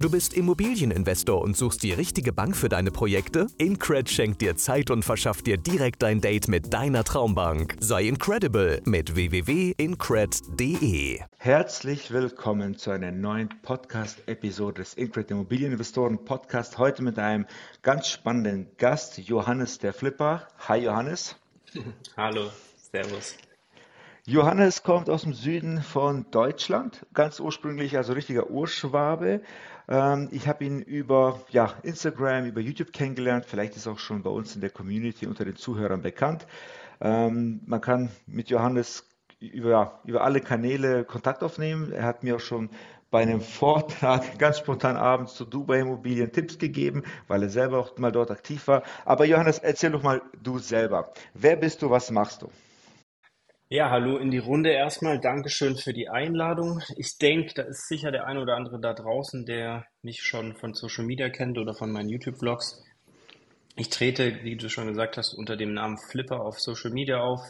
Du bist Immobilieninvestor und suchst die richtige Bank für deine Projekte? Incred schenkt dir Zeit und verschafft dir direkt ein Date mit deiner Traumbank. Sei incredible mit www.incred.de. Herzlich willkommen zu einer neuen Podcast-Episode des Incred Immobilieninvestoren Podcast. Heute mit einem ganz spannenden Gast, Johannes der Flipper. Hi Johannes. Hallo, Servus. Johannes kommt aus dem Süden von Deutschland, ganz ursprünglich also richtiger Urschwabe. Ähm, ich habe ihn über ja, Instagram, über YouTube kennengelernt. Vielleicht ist er auch schon bei uns in der Community unter den Zuhörern bekannt. Ähm, man kann mit Johannes über, über alle Kanäle Kontakt aufnehmen. Er hat mir auch schon bei einem Vortrag ganz spontan abends zu Dubai Immobilien Tipps gegeben, weil er selber auch mal dort aktiv war. Aber Johannes, erzähl doch mal du selber. Wer bist du, was machst du? Ja, hallo in die Runde erstmal. Dankeschön für die Einladung. Ich denke, da ist sicher der ein oder andere da draußen, der mich schon von Social Media kennt oder von meinen YouTube-Vlogs. Ich trete, wie du schon gesagt hast, unter dem Namen Flipper auf Social Media auf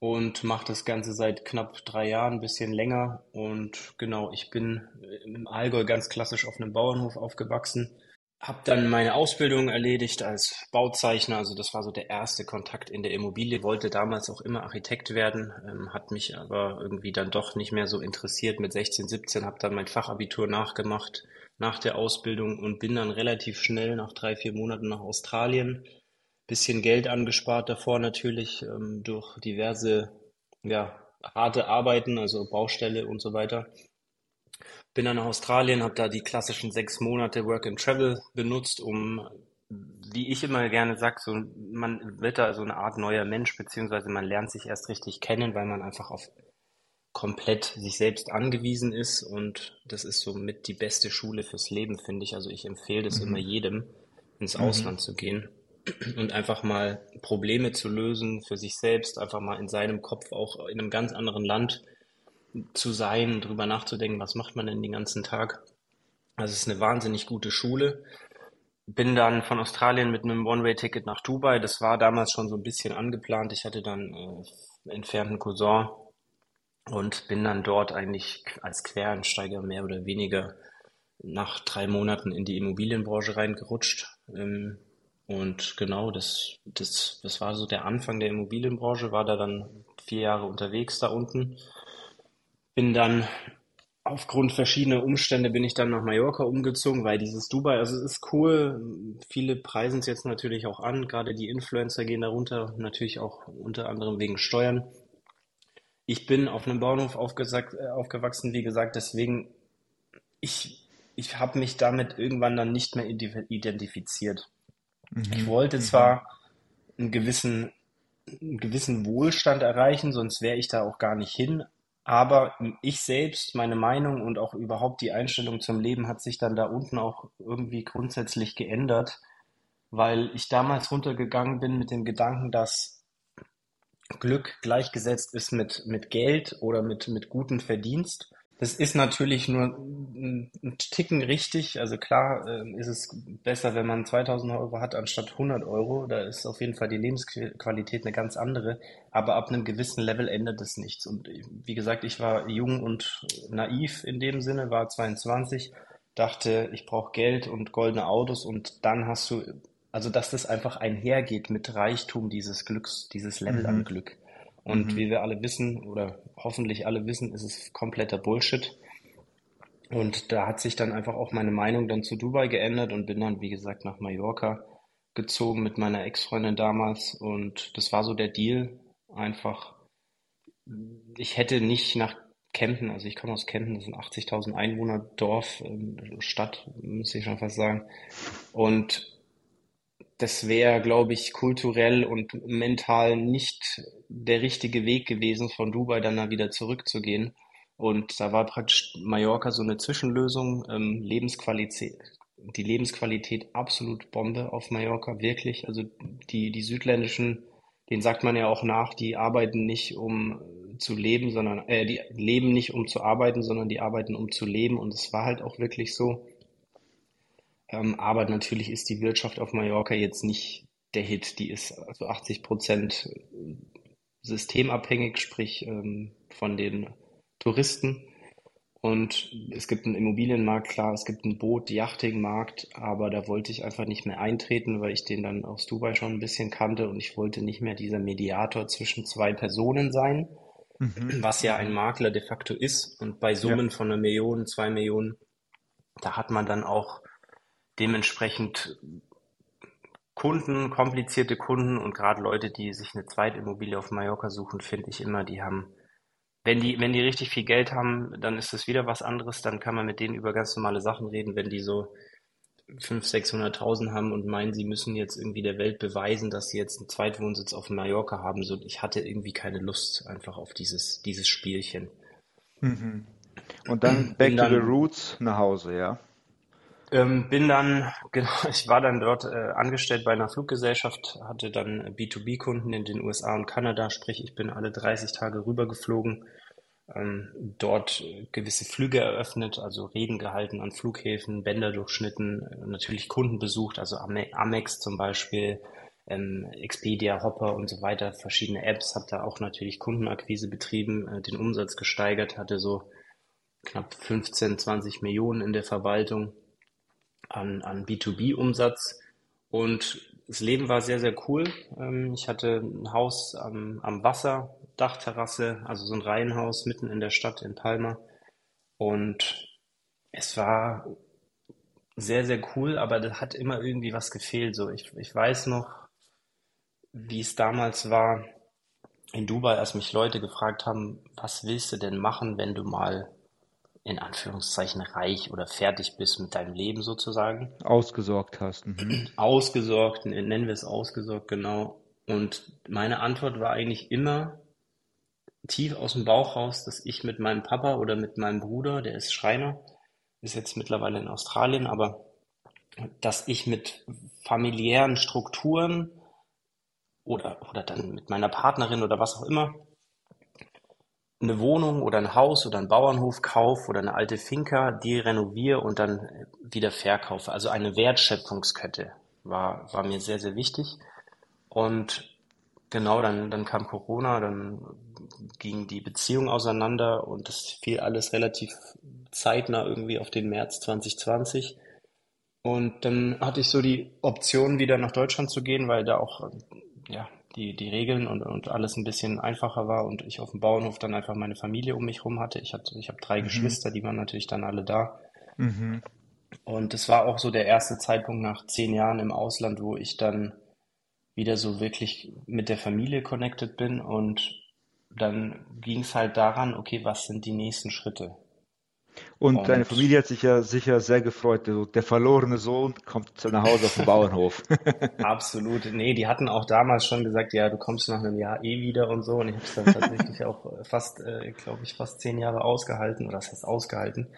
und mache das Ganze seit knapp drei Jahren, ein bisschen länger. Und genau, ich bin im Allgäu ganz klassisch auf einem Bauernhof aufgewachsen habe dann meine Ausbildung erledigt als Bauzeichner. Also das war so der erste Kontakt in der Immobilie. Wollte damals auch immer Architekt werden, ähm, hat mich aber irgendwie dann doch nicht mehr so interessiert. Mit 16, 17 habe dann mein Fachabitur nachgemacht nach der Ausbildung und bin dann relativ schnell nach drei, vier Monaten nach Australien. Bisschen Geld angespart davor natürlich ähm, durch diverse ja, harte Arbeiten, also Baustelle und so weiter bin dann nach Australien, habe da die klassischen sechs Monate Work and Travel benutzt, um, wie ich immer gerne sage, so, man wird da so eine Art neuer Mensch, beziehungsweise man lernt sich erst richtig kennen, weil man einfach auf komplett sich selbst angewiesen ist und das ist so mit die beste Schule fürs Leben, finde ich. Also ich empfehle das mhm. immer jedem, ins mhm. Ausland zu gehen und einfach mal Probleme zu lösen für sich selbst, einfach mal in seinem Kopf auch in einem ganz anderen Land zu sein, drüber nachzudenken, was macht man denn den ganzen Tag. Also es ist eine wahnsinnig gute Schule. Bin dann von Australien mit einem One-Way-Ticket nach Dubai. Das war damals schon so ein bisschen angeplant. Ich hatte dann äh, entfernten Cousin und bin dann dort eigentlich als Quereinsteiger mehr oder weniger nach drei Monaten in die Immobilienbranche reingerutscht. Ähm, und genau, das, das, das war so der Anfang der Immobilienbranche, war da dann vier Jahre unterwegs da unten bin dann aufgrund verschiedener Umstände bin ich dann nach Mallorca umgezogen, weil dieses Dubai, also es ist cool. Viele preisen es jetzt natürlich auch an. Gerade die Influencer gehen darunter, natürlich auch unter anderem wegen Steuern. Ich bin auf einem Bauernhof äh, aufgewachsen, wie gesagt, deswegen ich, ich habe mich damit irgendwann dann nicht mehr identifiziert. Mhm. Ich wollte mhm. zwar einen gewissen, einen gewissen Wohlstand erreichen, sonst wäre ich da auch gar nicht hin, aber ich selbst, meine Meinung und auch überhaupt die Einstellung zum Leben hat sich dann da unten auch irgendwie grundsätzlich geändert, weil ich damals runtergegangen bin mit dem Gedanken, dass Glück gleichgesetzt ist mit, mit Geld oder mit, mit gutem Verdienst. Das ist natürlich nur ein Ticken richtig. Also klar äh, ist es besser, wenn man 2000 Euro hat anstatt 100 Euro. Da ist auf jeden Fall die Lebensqualität eine ganz andere. Aber ab einem gewissen Level ändert es nichts. Und wie gesagt, ich war jung und naiv in dem Sinne, war 22, dachte, ich brauche Geld und goldene Autos. Und dann hast du, also dass das einfach einhergeht mit Reichtum dieses Glücks, dieses Level mhm. an Glück. Und mhm. wie wir alle wissen, oder hoffentlich alle wissen, ist es kompletter Bullshit. Und da hat sich dann einfach auch meine Meinung dann zu Dubai geändert und bin dann, wie gesagt, nach Mallorca gezogen mit meiner Ex-Freundin damals. Und das war so der Deal. Einfach, ich hätte nicht nach Kempten, also ich komme aus Kempten, das sind 80.000 Einwohner, Dorf, ähm, Stadt, müsste ich schon fast sagen. Und das wäre, glaube ich, kulturell und mental nicht der richtige Weg gewesen, von Dubai dann da wieder zurückzugehen. Und da war praktisch Mallorca so eine Zwischenlösung, ähm, Lebensqualität, die Lebensqualität absolut Bombe auf Mallorca, wirklich. Also die, die südländischen, denen sagt man ja auch nach, die arbeiten nicht um zu leben, sondern, äh, die leben nicht um zu arbeiten, sondern die arbeiten um zu leben. Und es war halt auch wirklich so. Ähm, aber natürlich ist die Wirtschaft auf Mallorca jetzt nicht der Hit. Die ist also 80 Prozent systemabhängig, sprich ähm, von den Touristen. Und es gibt einen Immobilienmarkt, klar, es gibt einen Boot-Yachting-Markt, aber da wollte ich einfach nicht mehr eintreten, weil ich den dann aus Dubai schon ein bisschen kannte und ich wollte nicht mehr dieser Mediator zwischen zwei Personen sein, mhm. was ja ein Makler de facto ist. Und bei Summen ja. von einer Million, zwei Millionen, da hat man dann auch dementsprechend Kunden, komplizierte Kunden und gerade Leute, die sich eine Zweitimmobilie auf Mallorca suchen, finde ich immer, die haben wenn die, wenn die richtig viel Geld haben, dann ist das wieder was anderes. Dann kann man mit denen über ganz normale Sachen reden. Wenn die so 500.000, 600.000 haben und meinen, sie müssen jetzt irgendwie der Welt beweisen, dass sie jetzt einen Zweitwohnsitz auf Mallorca haben. So, ich hatte irgendwie keine Lust einfach auf dieses, dieses Spielchen. Mhm. Und dann back dann, to the roots nach Hause, ja? Ähm, bin dann, genau, ich war dann dort äh, angestellt bei einer Fluggesellschaft, hatte dann B2B-Kunden in den USA und Kanada, sprich ich bin alle 30 Tage rübergeflogen, ähm, dort gewisse Flüge eröffnet, also Reden gehalten an Flughäfen, Bänder durchschnitten, natürlich Kunden besucht, also Amex zum Beispiel, ähm, Expedia, Hopper und so weiter, verschiedene Apps, habe da auch natürlich Kundenakquise betrieben, äh, den Umsatz gesteigert, hatte so knapp 15, 20 Millionen in der Verwaltung an, an B2B-Umsatz. Und das Leben war sehr, sehr cool. Ähm, ich hatte ein Haus am, am Wasser, Dachterrasse, also so ein Reihenhaus mitten in der Stadt in Palma. Und es war sehr, sehr cool, aber das hat immer irgendwie was gefehlt. So, ich, ich weiß noch, wie es damals war in Dubai, als mich Leute gefragt haben, was willst du denn machen, wenn du mal in Anführungszeichen reich oder fertig bist mit deinem Leben sozusagen. Ausgesorgt hast. Mhm. Ausgesorgt, nennen wir es ausgesorgt, genau. Und meine Antwort war eigentlich immer tief aus dem Bauch raus, dass ich mit meinem Papa oder mit meinem Bruder, der ist Schreiner, ist jetzt mittlerweile in Australien, aber dass ich mit familiären Strukturen oder, oder dann mit meiner Partnerin oder was auch immer eine Wohnung oder ein Haus oder einen Bauernhof kaufe oder eine alte Finca, die renoviere und dann wieder verkaufe. Also eine Wertschöpfungskette war, war mir sehr, sehr wichtig. Und genau, dann, dann kam Corona, dann ging die Beziehung auseinander und das fiel alles relativ zeitnah irgendwie auf den März 2020. Und dann hatte ich so die Option, wieder nach Deutschland zu gehen, weil da auch ja, die, die Regeln und, und alles ein bisschen einfacher war und ich auf dem Bauernhof dann einfach meine Familie um mich rum hatte. Ich hatte, ich habe drei mhm. Geschwister, die waren natürlich dann alle da. Mhm. Und es war auch so der erste Zeitpunkt nach zehn Jahren im Ausland, wo ich dann wieder so wirklich mit der Familie connected bin und dann ging es halt daran, okay, was sind die nächsten Schritte? Und, und deine Familie hat sich ja sicher sehr gefreut. Der verlorene Sohn kommt nach Hause auf den Bauernhof. Absolut. Nee, die hatten auch damals schon gesagt, ja, du kommst nach einem Jahr eh wieder und so. Und ich habe es dann tatsächlich auch fast, äh, glaube ich, fast zehn Jahre ausgehalten. Oder das heißt ausgehalten.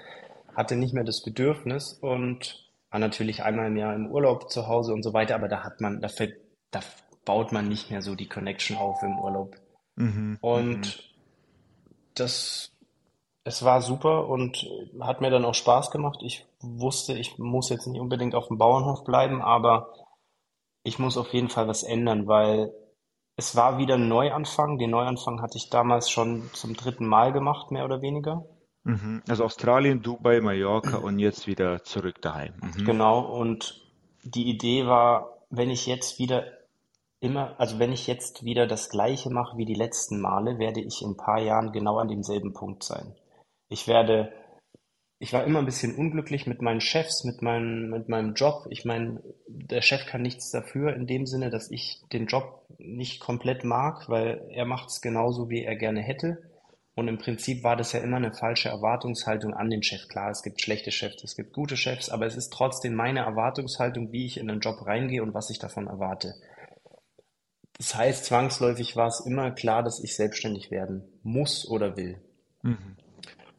Hatte nicht mehr das Bedürfnis und war natürlich einmal im Jahr im Urlaub zu Hause und so weiter. Aber da hat man, da, da baut man nicht mehr so die Connection auf im Urlaub. Mhm. Und mhm. das es war super und hat mir dann auch Spaß gemacht. Ich wusste, ich muss jetzt nicht unbedingt auf dem Bauernhof bleiben, aber ich muss auf jeden Fall was ändern, weil es war wieder ein Neuanfang. Den Neuanfang hatte ich damals schon zum dritten Mal gemacht, mehr oder weniger. Mhm. Also Australien, Dubai, Mallorca und jetzt wieder zurück daheim. Mhm. Genau, und die Idee war, wenn ich jetzt wieder immer, also wenn ich jetzt wieder das Gleiche mache wie die letzten Male, werde ich in ein paar Jahren genau an demselben Punkt sein. Ich werde, ich war immer ein bisschen unglücklich mit meinen Chefs, mit meinem, mit meinem Job. Ich meine, der Chef kann nichts dafür in dem Sinne, dass ich den Job nicht komplett mag, weil er macht es genauso, wie er gerne hätte. Und im Prinzip war das ja immer eine falsche Erwartungshaltung an den Chef. Klar, es gibt schlechte Chefs, es gibt gute Chefs, aber es ist trotzdem meine Erwartungshaltung, wie ich in den Job reingehe und was ich davon erwarte. Das heißt, zwangsläufig war es immer klar, dass ich selbstständig werden muss oder will. Mhm.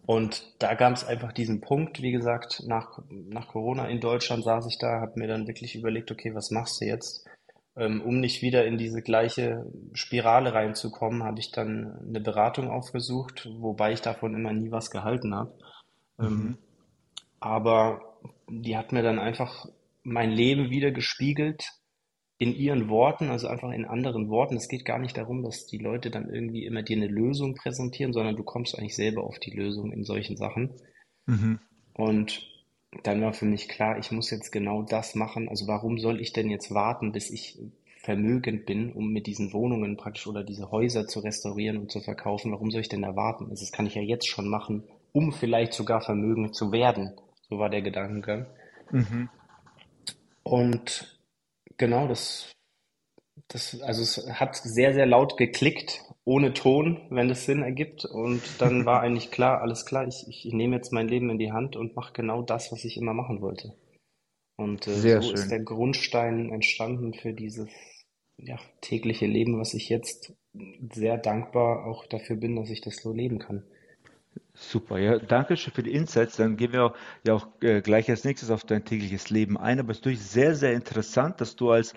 Und da gab es einfach diesen Punkt, wie gesagt, nach, nach Corona in Deutschland saß ich da, habe mir dann wirklich überlegt, okay, was machst du jetzt? Ähm, um nicht wieder in diese gleiche Spirale reinzukommen, habe ich dann eine Beratung aufgesucht, wobei ich davon immer nie was gehalten habe. Ähm, mhm. aber die hat mir dann einfach mein Leben wieder gespiegelt in ihren Worten, also einfach in anderen Worten. Es geht gar nicht darum, dass die Leute dann irgendwie immer dir eine Lösung präsentieren, sondern du kommst eigentlich selber auf die Lösung in solchen Sachen. Mhm. Und dann war für mich klar, ich muss jetzt genau das machen. Also warum soll ich denn jetzt warten, bis ich vermögend bin, um mit diesen Wohnungen praktisch oder diese Häuser zu restaurieren und zu verkaufen? Warum soll ich denn da warten? Also das kann ich ja jetzt schon machen, um vielleicht sogar vermögend zu werden. So war der Gedankengang. Mhm. Und genau, das, das, also es hat sehr, sehr laut geklickt, ohne Ton, wenn das Sinn ergibt. Und dann war eigentlich klar, alles klar, ich, ich nehme jetzt mein Leben in die Hand und mache genau das, was ich immer machen wollte. Und äh, so schön. ist der Grundstein entstanden für dieses ja, tägliche Leben, was ich jetzt sehr dankbar auch dafür bin, dass ich das so leben kann. Super, ja, danke schön für die Insights. Dann gehen wir ja auch äh, gleich als nächstes auf dein tägliches Leben ein. Aber es ist natürlich sehr, sehr interessant, dass du als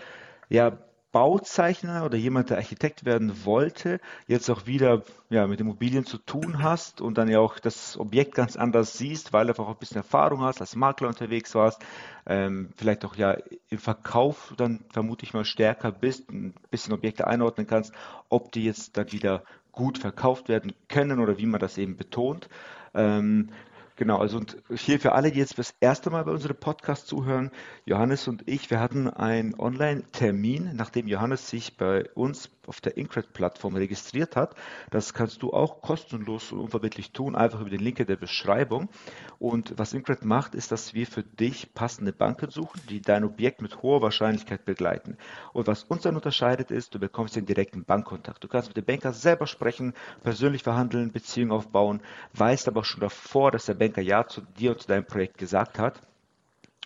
ja, Bauzeichner oder jemand, der Architekt werden wollte, jetzt auch wieder ja, mit Immobilien zu tun hast und dann ja auch das Objekt ganz anders siehst, weil du einfach auch ein bisschen Erfahrung hast, als Makler unterwegs warst, ähm, vielleicht auch ja im Verkauf dann vermute ich mal stärker bist, ein bisschen Objekte einordnen kannst, ob die jetzt dann wieder gut verkauft werden können oder wie man das eben betont. Ähm, Genau, also und hier für alle, die jetzt das erste Mal bei unserem Podcast zuhören, Johannes und ich, wir hatten einen Online-Termin, nachdem Johannes sich bei uns auf der Incred-Plattform registriert hat. Das kannst du auch kostenlos und unverbindlich tun, einfach über den Link in der Beschreibung. Und was Incred macht, ist, dass wir für dich passende Banken suchen, die dein Objekt mit hoher Wahrscheinlichkeit begleiten. Und was uns dann unterscheidet, ist, du bekommst den direkten Bankkontakt. Du kannst mit dem Banker selber sprechen, persönlich verhandeln, Beziehungen aufbauen, weißt aber schon davor, dass der Banker Ja zu dir und zu deinem Projekt gesagt hat.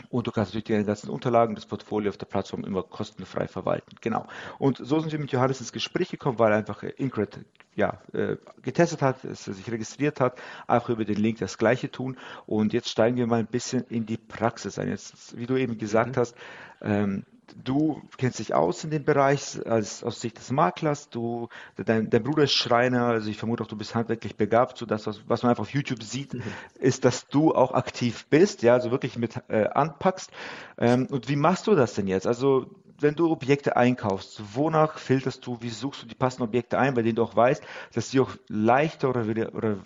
Und du kannst natürlich die ganzen Unterlagen, das Portfolio auf der Plattform immer kostenfrei verwalten. Genau. Und so sind wir mit Johannes ins Gespräch gekommen, weil er einfach Incred ja, äh, getestet hat, dass er sich registriert hat, auch über den Link das Gleiche tun. Und jetzt steigen wir mal ein bisschen in die Praxis ein. Jetzt, wie du eben gesagt mhm. hast, ähm, du kennst dich aus in dem Bereich als, aus Sicht des Maklers, du, dein, dein Bruder ist Schreiner, also ich vermute auch, du bist handwerklich begabt, so das, was, was man einfach auf YouTube sieht, mhm. ist, dass du auch aktiv bist, ja, also wirklich mit äh, anpackst. Ähm, und wie machst du das denn jetzt? Also wenn du Objekte einkaufst, wonach filterst du, wie suchst du die passenden Objekte ein, bei denen du auch weißt, dass sie auch leichter oder, oder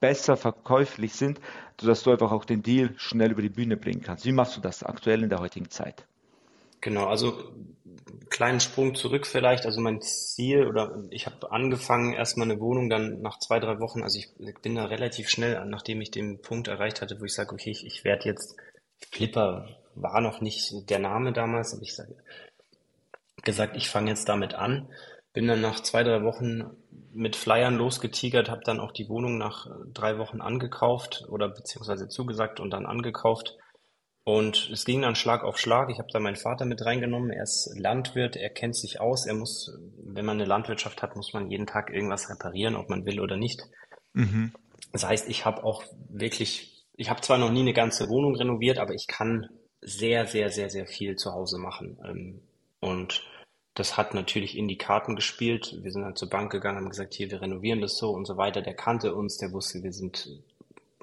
besser verkäuflich sind, sodass du einfach auch den Deal schnell über die Bühne bringen kannst. Wie machst du das aktuell in der heutigen Zeit? Genau, also kleinen Sprung zurück vielleicht. Also mein Ziel oder ich habe angefangen erstmal eine Wohnung, dann nach zwei, drei Wochen, also ich bin da relativ schnell, nachdem ich den Punkt erreicht hatte, wo ich sage, okay, ich, ich werde jetzt, Flipper war noch nicht der Name damals, aber ich sage, gesagt, ich fange jetzt damit an. Bin dann nach zwei, drei Wochen mit Flyern losgetigert, habe dann auch die Wohnung nach drei Wochen angekauft oder beziehungsweise zugesagt und dann angekauft und es ging dann Schlag auf Schlag. Ich habe da meinen Vater mit reingenommen. Er ist Landwirt, er kennt sich aus. Er muss, wenn man eine Landwirtschaft hat, muss man jeden Tag irgendwas reparieren, ob man will oder nicht. Mhm. Das heißt, ich habe auch wirklich, ich habe zwar noch nie eine ganze Wohnung renoviert, aber ich kann sehr, sehr, sehr, sehr viel zu Hause machen. Ähm, und das hat natürlich in die Karten gespielt. Wir sind dann zur Bank gegangen, haben gesagt, hier, wir renovieren das so und so weiter. Der kannte uns, der wusste, wir sind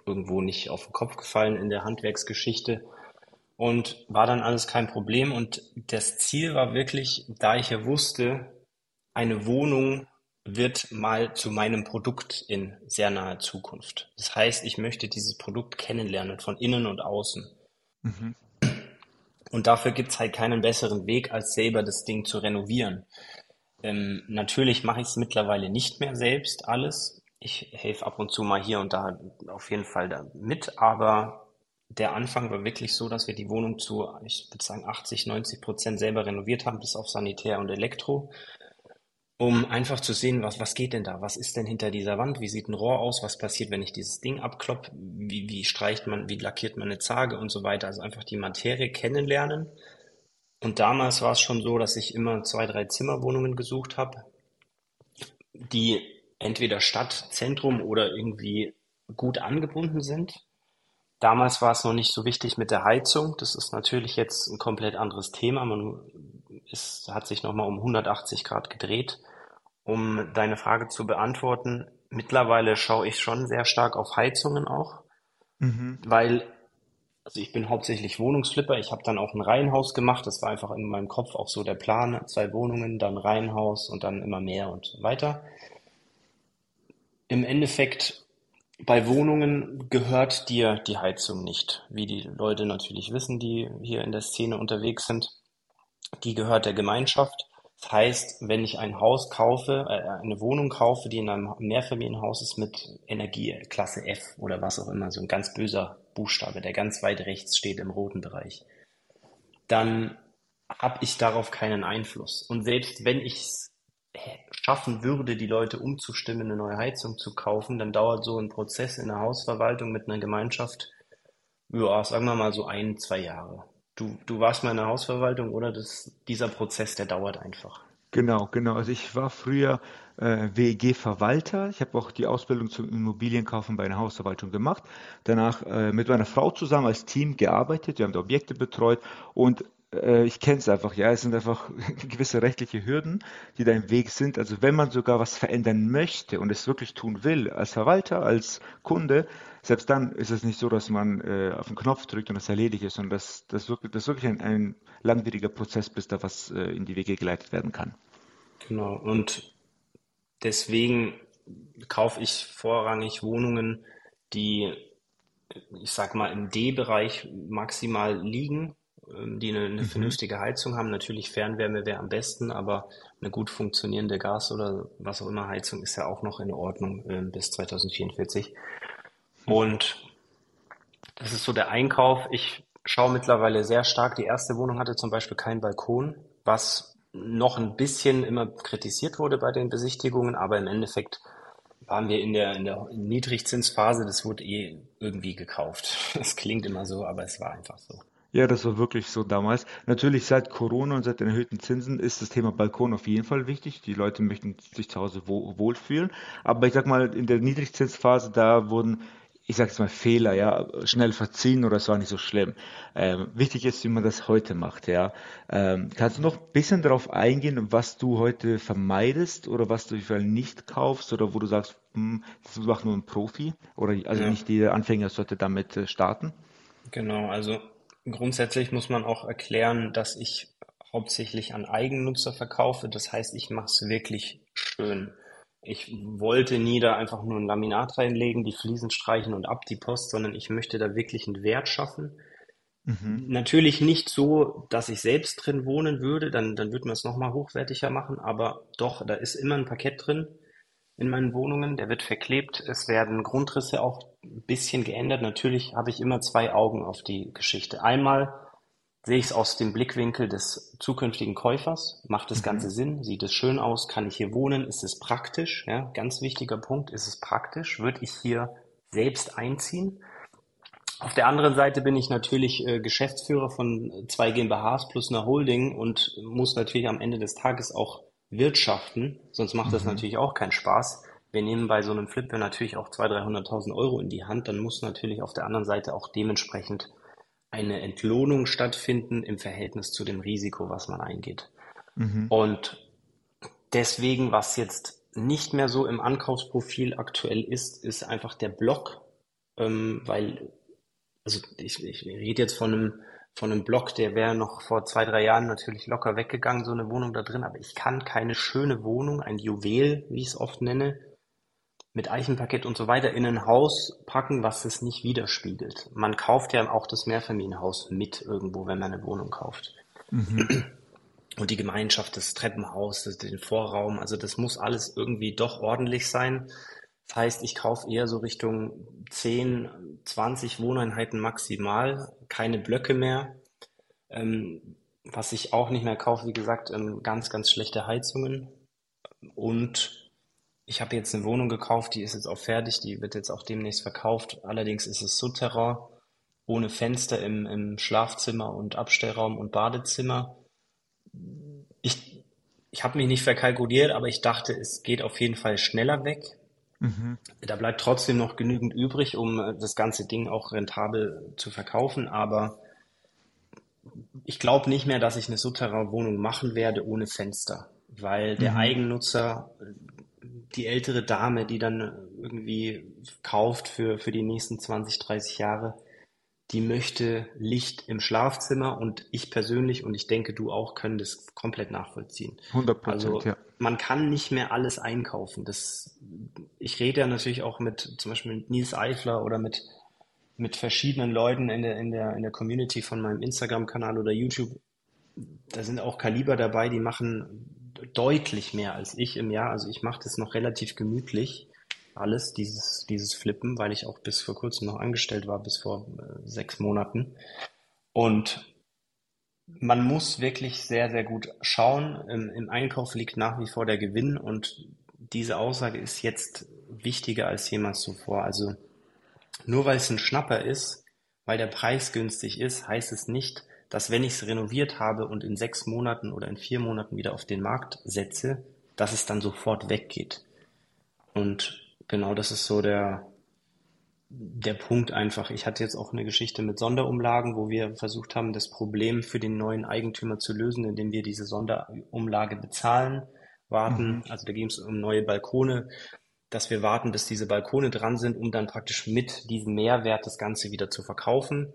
irgendwo nicht auf den Kopf gefallen in der Handwerksgeschichte und war dann alles kein Problem. Und das Ziel war wirklich, da ich ja wusste, eine Wohnung wird mal zu meinem Produkt in sehr naher Zukunft. Das heißt, ich möchte dieses Produkt kennenlernen von innen und außen. Mhm. Und dafür gibt's halt keinen besseren Weg, als selber das Ding zu renovieren. Ähm, natürlich mache ich es mittlerweile nicht mehr selbst alles. Ich helfe ab und zu mal hier und da auf jeden Fall da mit, aber der Anfang war wirklich so, dass wir die Wohnung zu, ich würde sagen, 80, 90 Prozent selber renoviert haben, bis auf Sanitär und Elektro, um einfach zu sehen, was, was geht denn da? Was ist denn hinter dieser Wand? Wie sieht ein Rohr aus? Was passiert, wenn ich dieses Ding abkloppe? Wie, wie streicht man, wie lackiert man eine Zage und so weiter? Also einfach die Materie kennenlernen. Und damals war es schon so, dass ich immer zwei, drei Zimmerwohnungen gesucht habe, die entweder Stadtzentrum oder irgendwie gut angebunden sind Damals war es noch nicht so wichtig mit der Heizung. Das ist natürlich jetzt ein komplett anderes Thema. Man ist, hat sich nochmal um 180 Grad gedreht. Um deine Frage zu beantworten, mittlerweile schaue ich schon sehr stark auf Heizungen auch, mhm. weil also ich bin hauptsächlich Wohnungsflipper. Ich habe dann auch ein Reihenhaus gemacht. Das war einfach in meinem Kopf auch so der Plan. Zwei Wohnungen, dann Reihenhaus und dann immer mehr und weiter. Im Endeffekt bei Wohnungen gehört dir die Heizung nicht, wie die Leute natürlich wissen, die hier in der Szene unterwegs sind. Die gehört der Gemeinschaft. Das heißt, wenn ich ein Haus kaufe, äh, eine Wohnung kaufe, die in einem Mehrfamilienhaus ist mit Energieklasse F oder was auch immer, so ein ganz böser Buchstabe, der ganz weit rechts steht im roten Bereich, dann habe ich darauf keinen Einfluss. Und selbst wenn ich es schaffen würde, die Leute umzustimmen, eine neue Heizung zu kaufen, dann dauert so ein Prozess in der Hausverwaltung mit einer Gemeinschaft, ja, sagen wir mal so ein, zwei Jahre. Du, du warst mal in der Hausverwaltung, oder? Das, dieser Prozess, der dauert einfach. Genau, genau. Also ich war früher äh, WEG-Verwalter. Ich habe auch die Ausbildung zum Immobilienkaufen bei einer Hausverwaltung gemacht. Danach äh, mit meiner Frau zusammen als Team gearbeitet. Wir haben Objekte betreut und äh, ich kenne es einfach, ja, es sind einfach gewisse rechtliche Hürden, die da im Weg sind. Also wenn man sogar was verändern möchte und es wirklich tun will, als Verwalter, als Kunde, selbst dann ist es nicht so, dass man äh, auf den Knopf drückt und das erledigt ist, sondern das, das, wirklich, das ist wirklich ein, ein langwieriger Prozess, bis da was äh, in die Wege geleitet werden kann. Genau, und deswegen kaufe ich vorrangig Wohnungen, die, ich sag mal, im D-Bereich maximal liegen, die eine, eine mhm. vernünftige Heizung haben. Natürlich Fernwärme wäre am besten, aber eine gut funktionierende Gas- oder was auch immer Heizung ist ja auch noch in Ordnung äh, bis 2044. Mhm. Und das ist so der Einkauf. Ich schaue mittlerweile sehr stark. Die erste Wohnung hatte zum Beispiel keinen Balkon, was noch ein bisschen immer kritisiert wurde bei den Besichtigungen, aber im Endeffekt waren wir in der, in der Niedrigzinsphase, das wurde eh irgendwie gekauft. Das klingt immer so, aber es war einfach so. Ja, das war wirklich so damals. Natürlich seit Corona und seit den erhöhten Zinsen ist das Thema Balkon auf jeden Fall wichtig. Die Leute möchten sich zu Hause wohlfühlen. Aber ich sag mal, in der Niedrigzinsphase, da wurden, ich sag jetzt mal Fehler, ja, schnell verziehen oder es war nicht so schlimm. Ähm, wichtig ist, wie man das heute macht, ja. Ähm, kannst du noch ein bisschen darauf eingehen, was du heute vermeidest oder was du nicht kaufst oder wo du sagst, hm, das macht nur ein Profi oder also ja. nicht jeder Anfänger sollte damit äh, starten? Genau, also Grundsätzlich muss man auch erklären, dass ich hauptsächlich an Eigennutzer verkaufe. Das heißt, ich mache es wirklich schön. Ich wollte nie da einfach nur ein Laminat reinlegen, die Fliesen streichen und ab die Post, sondern ich möchte da wirklich einen Wert schaffen. Mhm. Natürlich nicht so, dass ich selbst drin wohnen würde, dann, dann würde man es nochmal hochwertiger machen, aber doch, da ist immer ein Parkett drin in meinen Wohnungen, der wird verklebt. Es werden Grundrisse auch ein bisschen geändert. Natürlich habe ich immer zwei Augen auf die Geschichte. Einmal sehe ich es aus dem Blickwinkel des zukünftigen Käufers. Macht das Ganze mhm. Sinn? Sieht es schön aus? Kann ich hier wohnen? Ist es praktisch? Ja, ganz wichtiger Punkt. Ist es praktisch? Würde ich hier selbst einziehen? Auf der anderen Seite bin ich natürlich äh, Geschäftsführer von zwei GmbHs plus einer Holding und muss natürlich am Ende des Tages auch wirtschaften, sonst macht das mhm. natürlich auch keinen Spaß. Wir nehmen bei so einem Flipper natürlich auch 200.000, 300.000 Euro in die Hand, dann muss natürlich auf der anderen Seite auch dementsprechend eine Entlohnung stattfinden im Verhältnis zu dem Risiko, was man eingeht. Mhm. Und deswegen, was jetzt nicht mehr so im Ankaufsprofil aktuell ist, ist einfach der Block, ähm, weil, also ich, ich rede jetzt von einem von einem Block, der wäre noch vor zwei, drei Jahren natürlich locker weggegangen, so eine Wohnung da drin. Aber ich kann keine schöne Wohnung, ein Juwel, wie ich es oft nenne, mit Eichenparkett und so weiter in ein Haus packen, was es nicht widerspiegelt. Man kauft ja auch das Mehrfamilienhaus mit irgendwo, wenn man eine Wohnung kauft. Mhm. Und die Gemeinschaft, das Treppenhaus, den Vorraum, also das muss alles irgendwie doch ordentlich sein. Das heißt, ich kaufe eher so Richtung 10, 20 Wohneinheiten maximal, keine Blöcke mehr. Ähm, was ich auch nicht mehr kaufe, wie gesagt, ähm, ganz, ganz schlechte Heizungen. Und ich habe jetzt eine Wohnung gekauft, die ist jetzt auch fertig, die wird jetzt auch demnächst verkauft. Allerdings ist es Souterrain, ohne Fenster im, im Schlafzimmer und Abstellraum und Badezimmer. Ich, ich habe mich nicht verkalkuliert, aber ich dachte, es geht auf jeden Fall schneller weg. Mhm. Da bleibt trotzdem noch genügend übrig, um äh, das ganze Ding auch rentabel zu verkaufen, aber ich glaube nicht mehr, dass ich eine Souterrain-Wohnung machen werde ohne Fenster, weil der mhm. Eigennutzer, die ältere Dame, die dann irgendwie kauft für, für die nächsten 20, 30 Jahre, die möchte Licht im Schlafzimmer und ich persönlich und ich denke du auch können das komplett nachvollziehen. 100 Prozent, also, ja man kann nicht mehr alles einkaufen. Das, ich rede ja natürlich auch mit zum Beispiel mit Nils Eifler oder mit, mit verschiedenen Leuten in der, in der, in der Community von meinem Instagram-Kanal oder YouTube. Da sind auch Kaliber dabei, die machen deutlich mehr als ich im Jahr. Also ich mache das noch relativ gemütlich, alles, dieses, dieses Flippen, weil ich auch bis vor kurzem noch angestellt war, bis vor äh, sechs Monaten. Und man muss wirklich sehr, sehr gut schauen. Im, Im, Einkauf liegt nach wie vor der Gewinn und diese Aussage ist jetzt wichtiger als jemals zuvor. Also nur weil es ein Schnapper ist, weil der Preis günstig ist, heißt es nicht, dass wenn ich es renoviert habe und in sechs Monaten oder in vier Monaten wieder auf den Markt setze, dass es dann sofort weggeht. Und genau das ist so der, der Punkt einfach, ich hatte jetzt auch eine Geschichte mit Sonderumlagen, wo wir versucht haben, das Problem für den neuen Eigentümer zu lösen, indem wir diese Sonderumlage bezahlen, warten. Mhm. Also da ging es um neue Balkone, dass wir warten, bis diese Balkone dran sind, um dann praktisch mit diesem Mehrwert das Ganze wieder zu verkaufen.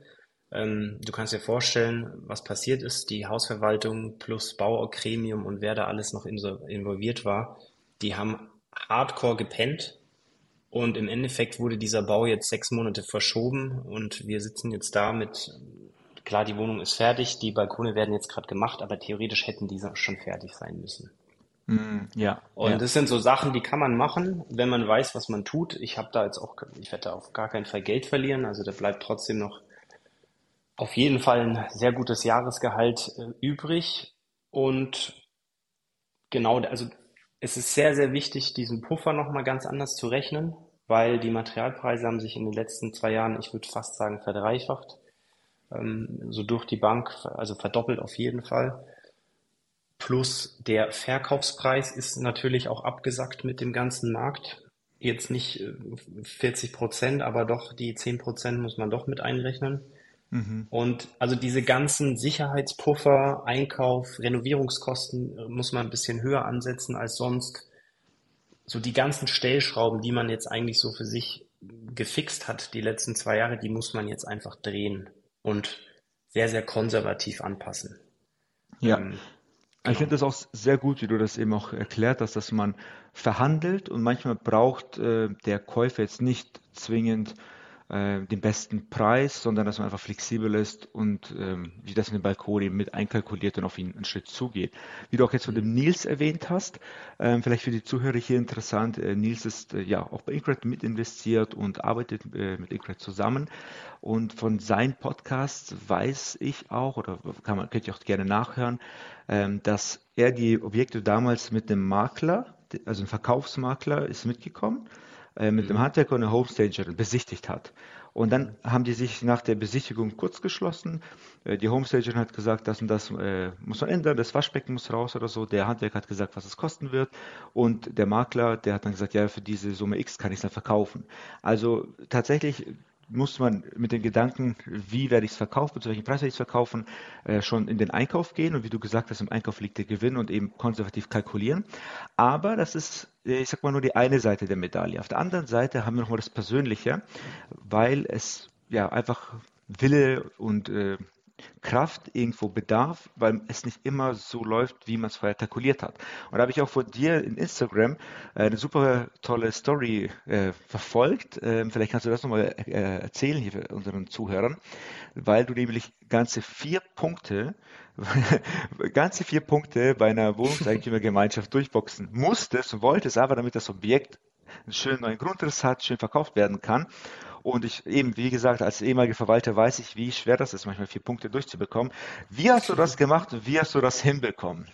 Ähm, du kannst dir vorstellen, was passiert ist. Die Hausverwaltung plus Baugremium und wer da alles noch involviert war, die haben hardcore gepennt und im Endeffekt wurde dieser Bau jetzt sechs Monate verschoben und wir sitzen jetzt da mit, klar, die Wohnung ist fertig, die Balkone werden jetzt gerade gemacht, aber theoretisch hätten diese schon fertig sein müssen. Mm, ja. Und ja. das sind so Sachen, die kann man machen, wenn man weiß, was man tut. Ich habe da jetzt auch, ich werde da auf gar keinen Fall Geld verlieren, also da bleibt trotzdem noch auf jeden Fall ein sehr gutes Jahresgehalt äh, übrig. Und genau, also es ist sehr, sehr wichtig, diesen Puffer nochmal ganz anders zu rechnen weil die Materialpreise haben sich in den letzten zwei Jahren, ich würde fast sagen, verdreifacht. Ähm, so durch die Bank, also verdoppelt auf jeden Fall. Plus der Verkaufspreis ist natürlich auch abgesackt mit dem ganzen Markt. Jetzt nicht 40 äh, Prozent, aber doch die 10 Prozent muss man doch mit einrechnen. Mhm. Und also diese ganzen Sicherheitspuffer, Einkauf, Renovierungskosten äh, muss man ein bisschen höher ansetzen als sonst so die ganzen Stellschrauben, die man jetzt eigentlich so für sich gefixt hat, die letzten zwei Jahre, die muss man jetzt einfach drehen und sehr, sehr konservativ anpassen. Ja. Ähm, genau. Ich finde das auch sehr gut, wie du das eben auch erklärt hast, dass man verhandelt und manchmal braucht äh, der Käufer jetzt nicht zwingend äh, den besten Preis, sondern dass man einfach flexibel ist und ähm, wie das in den Balkon mit einkalkuliert und auf ihn einen Schritt zugeht. Wie du auch jetzt von dem Nils erwähnt hast, ähm, vielleicht für die Zuhörer hier interessant, äh, Nils ist äh, ja auch bei Incred mit investiert und arbeitet äh, mit Incred zusammen. Und von seinem Podcast weiß ich auch, oder kann man, könnt ihr auch gerne nachhören, ähm, dass er die Objekte damals mit einem Makler, also ein Verkaufsmakler, ist mitgekommen äh, mit dem mhm. Handwerker und der Homestagerin besichtigt hat. Und dann haben die sich nach der Besichtigung kurz geschlossen. Äh, die Homestagerin hat gesagt, das und das äh, muss man ändern, das Waschbecken muss raus oder so. Der Handwerker hat gesagt, was es kosten wird. Und der Makler, der hat dann gesagt, ja, für diese Summe X kann ich es dann verkaufen. Also tatsächlich muss man mit den Gedanken, wie werde ich es verkaufen, zu welchem Preis werde ich es verkaufen, äh, schon in den Einkauf gehen. Und wie du gesagt hast, im Einkauf liegt der Gewinn und eben konservativ kalkulieren. Aber das ist, äh, ich sag mal, nur die eine Seite der Medaille. Auf der anderen Seite haben wir nochmal das Persönliche, weil es ja einfach Wille und äh, Kraft irgendwo bedarf, weil es nicht immer so läuft, wie man es vorher kalkuliert hat. Und da habe ich auch von dir in Instagram äh, eine super tolle Story äh, verfolgt. Ähm, vielleicht kannst du das nochmal äh, erzählen hier für unseren Zuhörern, weil du nämlich ganze vier Punkte, ganze vier Punkte bei einer Wohnungseigentümergemeinschaft durchboxen musstest und wolltest, aber damit das Objekt einen schönen neuen Grundriss hat, schön verkauft werden kann. Und ich eben, wie gesagt, als ehemaliger Verwalter weiß ich, wie schwer das ist, manchmal vier Punkte durchzubekommen. Wie hast du das gemacht und wie hast du das hinbekommen?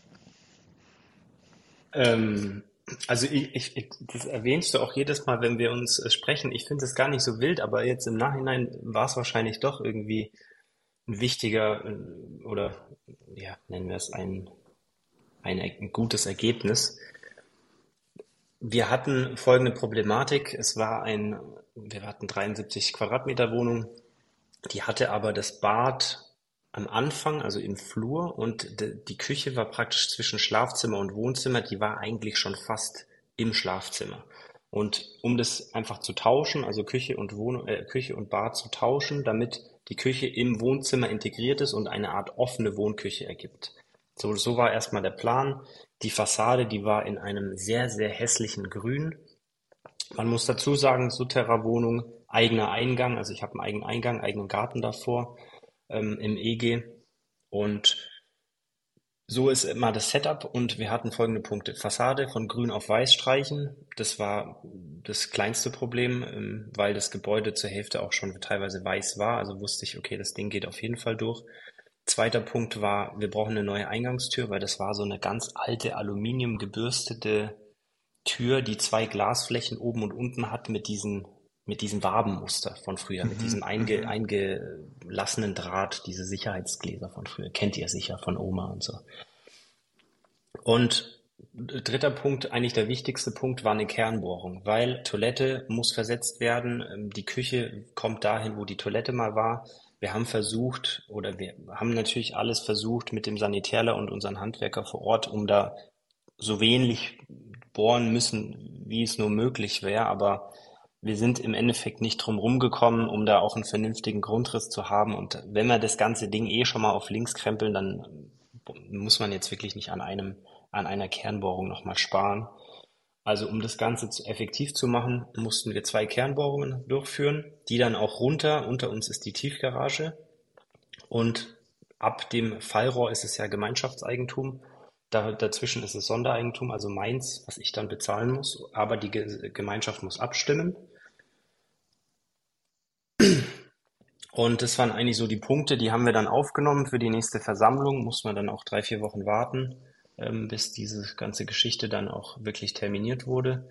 Ähm, also ich, ich, das erwähnst du auch jedes Mal, wenn wir uns äh, sprechen. Ich finde es gar nicht so wild, aber jetzt im Nachhinein war es wahrscheinlich doch irgendwie ein wichtiger äh, oder ja, nennen wir es ein, ein, ein gutes Ergebnis. Wir hatten folgende Problematik. Es war ein wir hatten 73 Quadratmeter Wohnung. Die hatte aber das Bad am Anfang, also im Flur und die Küche war praktisch zwischen Schlafzimmer und Wohnzimmer. Die war eigentlich schon fast im Schlafzimmer. Und um das einfach zu tauschen, also Küche und Wohn äh, Küche und Bad zu tauschen, damit die Küche im Wohnzimmer integriert ist und eine Art offene Wohnküche ergibt. So, so war erstmal der Plan. Die Fassade, die war in einem sehr, sehr hässlichen Grün. Man muss dazu sagen, Souterra-Wohnung, eigener Eingang, also ich habe einen eigenen Eingang, eigenen Garten davor ähm, im EG und so ist immer das Setup und wir hatten folgende Punkte. Fassade von grün auf weiß streichen. Das war das kleinste Problem, ähm, weil das Gebäude zur Hälfte auch schon teilweise weiß war. Also wusste ich, okay, das Ding geht auf jeden Fall durch. Zweiter Punkt war, wir brauchen eine neue Eingangstür, weil das war so eine ganz alte Aluminium gebürstete Tür, die zwei Glasflächen oben und unten hat mit diesen mit diesem Wabenmuster von früher, mit mhm, diesem einge, mhm. eingelassenen Draht, diese Sicherheitsgläser von früher. Kennt ihr sicher von Oma und so. Und dritter Punkt, eigentlich der wichtigste Punkt, war eine Kernbohrung, weil Toilette muss versetzt werden. Ähm, die Küche kommt dahin, wo die Toilette mal war. Wir haben versucht, oder wir haben natürlich alles versucht mit dem Sanitärler und unseren Handwerker vor Ort, um da so wenig bohren müssen, wie es nur möglich wäre. Aber wir sind im Endeffekt nicht drum rumgekommen, um da auch einen vernünftigen Grundriss zu haben. Und wenn wir das ganze Ding eh schon mal auf links krempeln, dann muss man jetzt wirklich nicht an einem, an einer Kernbohrung nochmal sparen. Also um das Ganze zu, effektiv zu machen, mussten wir zwei Kernbohrungen durchführen, die dann auch runter, unter uns ist die Tiefgarage und ab dem Fallrohr ist es ja Gemeinschaftseigentum. Da, dazwischen ist es Sondereigentum, also meins, was ich dann bezahlen muss, aber die Gemeinschaft muss abstimmen. Und das waren eigentlich so die Punkte, die haben wir dann aufgenommen für die nächste Versammlung. Muss man dann auch drei, vier Wochen warten, ähm, bis diese ganze Geschichte dann auch wirklich terminiert wurde.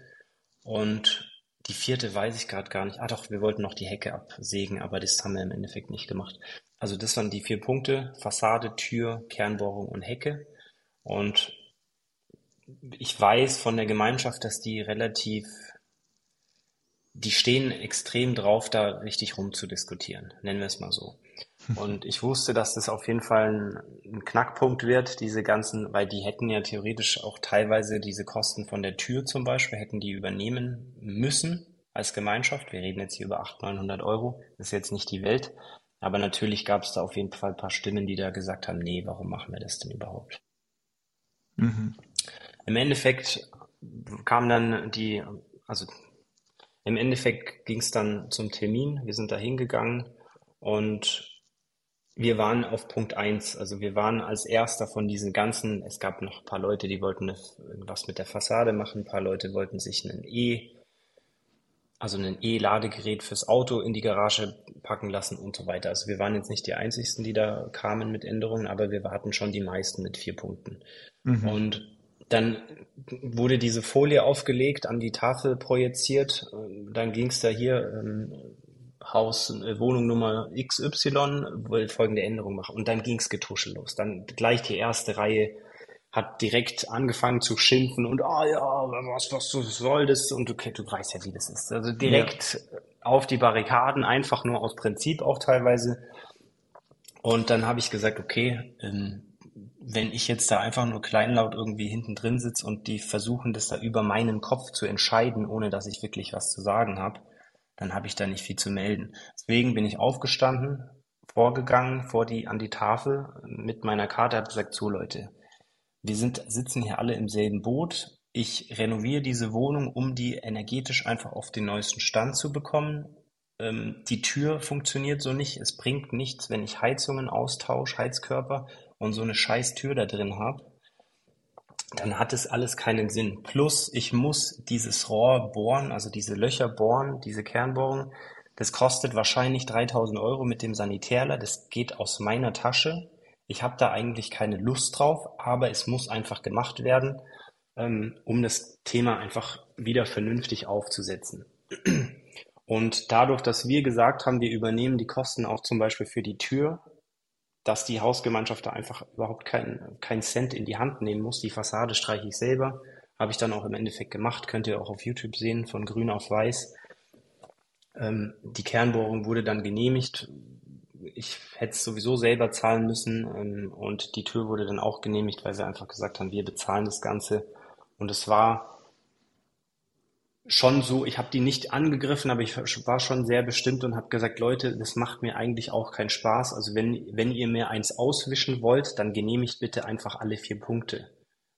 Und die vierte weiß ich gerade gar nicht. Ah doch, wir wollten noch die Hecke absägen, aber das haben wir im Endeffekt nicht gemacht. Also das waren die vier Punkte. Fassade, Tür, Kernbohrung und Hecke. Und ich weiß von der Gemeinschaft, dass die relativ die stehen extrem drauf, da richtig rumzudiskutieren, nennen wir es mal so. Und ich wusste, dass das auf jeden Fall ein, Knackpunkt wird, diese ganzen, weil die hätten ja theoretisch auch teilweise diese Kosten von der Tür zum Beispiel, hätten die übernehmen müssen als Gemeinschaft. Wir reden jetzt hier über 800, 900 Euro, das ist jetzt nicht die Welt. Aber natürlich gab es da auf jeden Fall ein paar Stimmen, die da gesagt haben, nee, warum machen wir das denn überhaupt? Mhm. Im Endeffekt kam dann die, also im Endeffekt ging es dann zum Termin. Wir sind da hingegangen und wir waren auf Punkt eins. Also wir waren als erster von diesen ganzen, es gab noch ein paar Leute, die wollten was mit der Fassade machen, ein paar Leute wollten sich einen E, also ein E-Ladegerät fürs Auto in die Garage packen lassen und so weiter. Also wir waren jetzt nicht die einzigsten, die da kamen mit Änderungen, aber wir hatten schon die meisten mit vier Punkten. Mhm. Und dann wurde diese Folie aufgelegt, an die Tafel projiziert. Dann ging es da hier ähm, Haus, äh, Wohnung Nummer XY, will folgende Änderung machen. Und dann ging es getuschel los. Dann gleich die erste Reihe hat direkt angefangen zu schimpfen und ah oh ja, was, was soll das? Und du, du weißt ja, wie das ist. Also direkt ja. auf die Barrikaden, einfach nur aus Prinzip auch teilweise. Und dann habe ich gesagt, okay, ähm, wenn ich jetzt da einfach nur kleinlaut irgendwie hinten drin sitze und die versuchen, das da über meinen Kopf zu entscheiden, ohne dass ich wirklich was zu sagen habe, dann habe ich da nicht viel zu melden. Deswegen bin ich aufgestanden, vorgegangen vor die, an die Tafel mit meiner Karte, habe gesagt, so Leute, wir sind, sitzen hier alle im selben Boot. Ich renoviere diese Wohnung, um die energetisch einfach auf den neuesten Stand zu bekommen. Ähm, die Tür funktioniert so nicht. Es bringt nichts, wenn ich Heizungen austausche, Heizkörper und so eine scheiß Tür da drin habe, dann hat es alles keinen Sinn. Plus, ich muss dieses Rohr bohren, also diese Löcher bohren, diese Kernbohrung. Das kostet wahrscheinlich 3000 Euro mit dem Sanitärler. Das geht aus meiner Tasche. Ich habe da eigentlich keine Lust drauf, aber es muss einfach gemacht werden, ähm, um das Thema einfach wieder vernünftig aufzusetzen. Und dadurch, dass wir gesagt haben, wir übernehmen die Kosten auch zum Beispiel für die Tür, dass die Hausgemeinschaft da einfach überhaupt keinen kein Cent in die Hand nehmen muss. Die Fassade streiche ich selber. Habe ich dann auch im Endeffekt gemacht. Könnt ihr auch auf YouTube sehen, von grün auf weiß. Ähm, die Kernbohrung wurde dann genehmigt. Ich hätte es sowieso selber zahlen müssen. Ähm, und die Tür wurde dann auch genehmigt, weil sie einfach gesagt haben, wir bezahlen das Ganze. Und es war schon so, ich habe die nicht angegriffen, aber ich war schon sehr bestimmt und habe gesagt, Leute, das macht mir eigentlich auch keinen Spaß. Also wenn, wenn ihr mir eins auswischen wollt, dann genehmigt bitte einfach alle vier Punkte,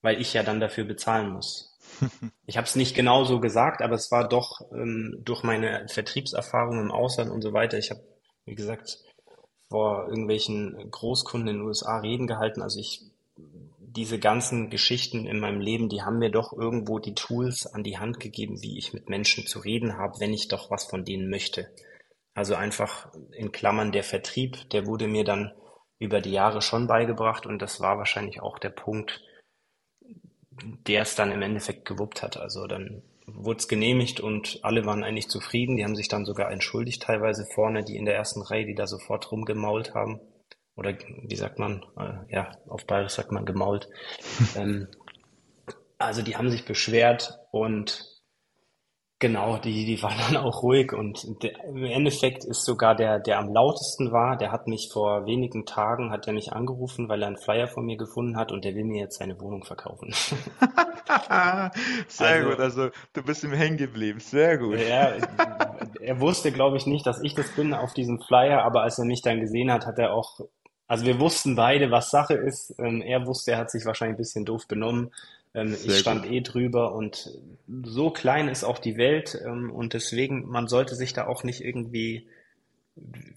weil ich ja dann dafür bezahlen muss. Ich habe es nicht genau so gesagt, aber es war doch ähm, durch meine Vertriebserfahrung im Ausland und so weiter. Ich habe, wie gesagt, vor irgendwelchen Großkunden in den USA Reden gehalten. Also ich diese ganzen Geschichten in meinem Leben, die haben mir doch irgendwo die Tools an die Hand gegeben, wie ich mit Menschen zu reden habe, wenn ich doch was von denen möchte. Also einfach in Klammern der Vertrieb, der wurde mir dann über die Jahre schon beigebracht und das war wahrscheinlich auch der Punkt, der es dann im Endeffekt gewuppt hat. Also dann wurde es genehmigt und alle waren eigentlich zufrieden. Die haben sich dann sogar entschuldigt teilweise vorne, die in der ersten Reihe, die da sofort rumgemault haben oder wie sagt man, äh, ja, auf Bayerisch sagt man gemault. ähm, also die haben sich beschwert und genau, die, die waren dann auch ruhig und der, im Endeffekt ist sogar der, der am lautesten war, der hat mich vor wenigen Tagen, hat er mich angerufen, weil er einen Flyer von mir gefunden hat und der will mir jetzt seine Wohnung verkaufen. Sehr also, gut, also du bist ihm hängen geblieben, sehr gut. Ja, er wusste, glaube ich, nicht, dass ich das bin auf diesem Flyer, aber als er mich dann gesehen hat, hat er auch also wir wussten beide, was Sache ist. Ähm, er wusste, er hat sich wahrscheinlich ein bisschen doof benommen. Ähm, ich stand gut. eh drüber und so klein ist auch die Welt ähm, und deswegen, man sollte sich da auch nicht irgendwie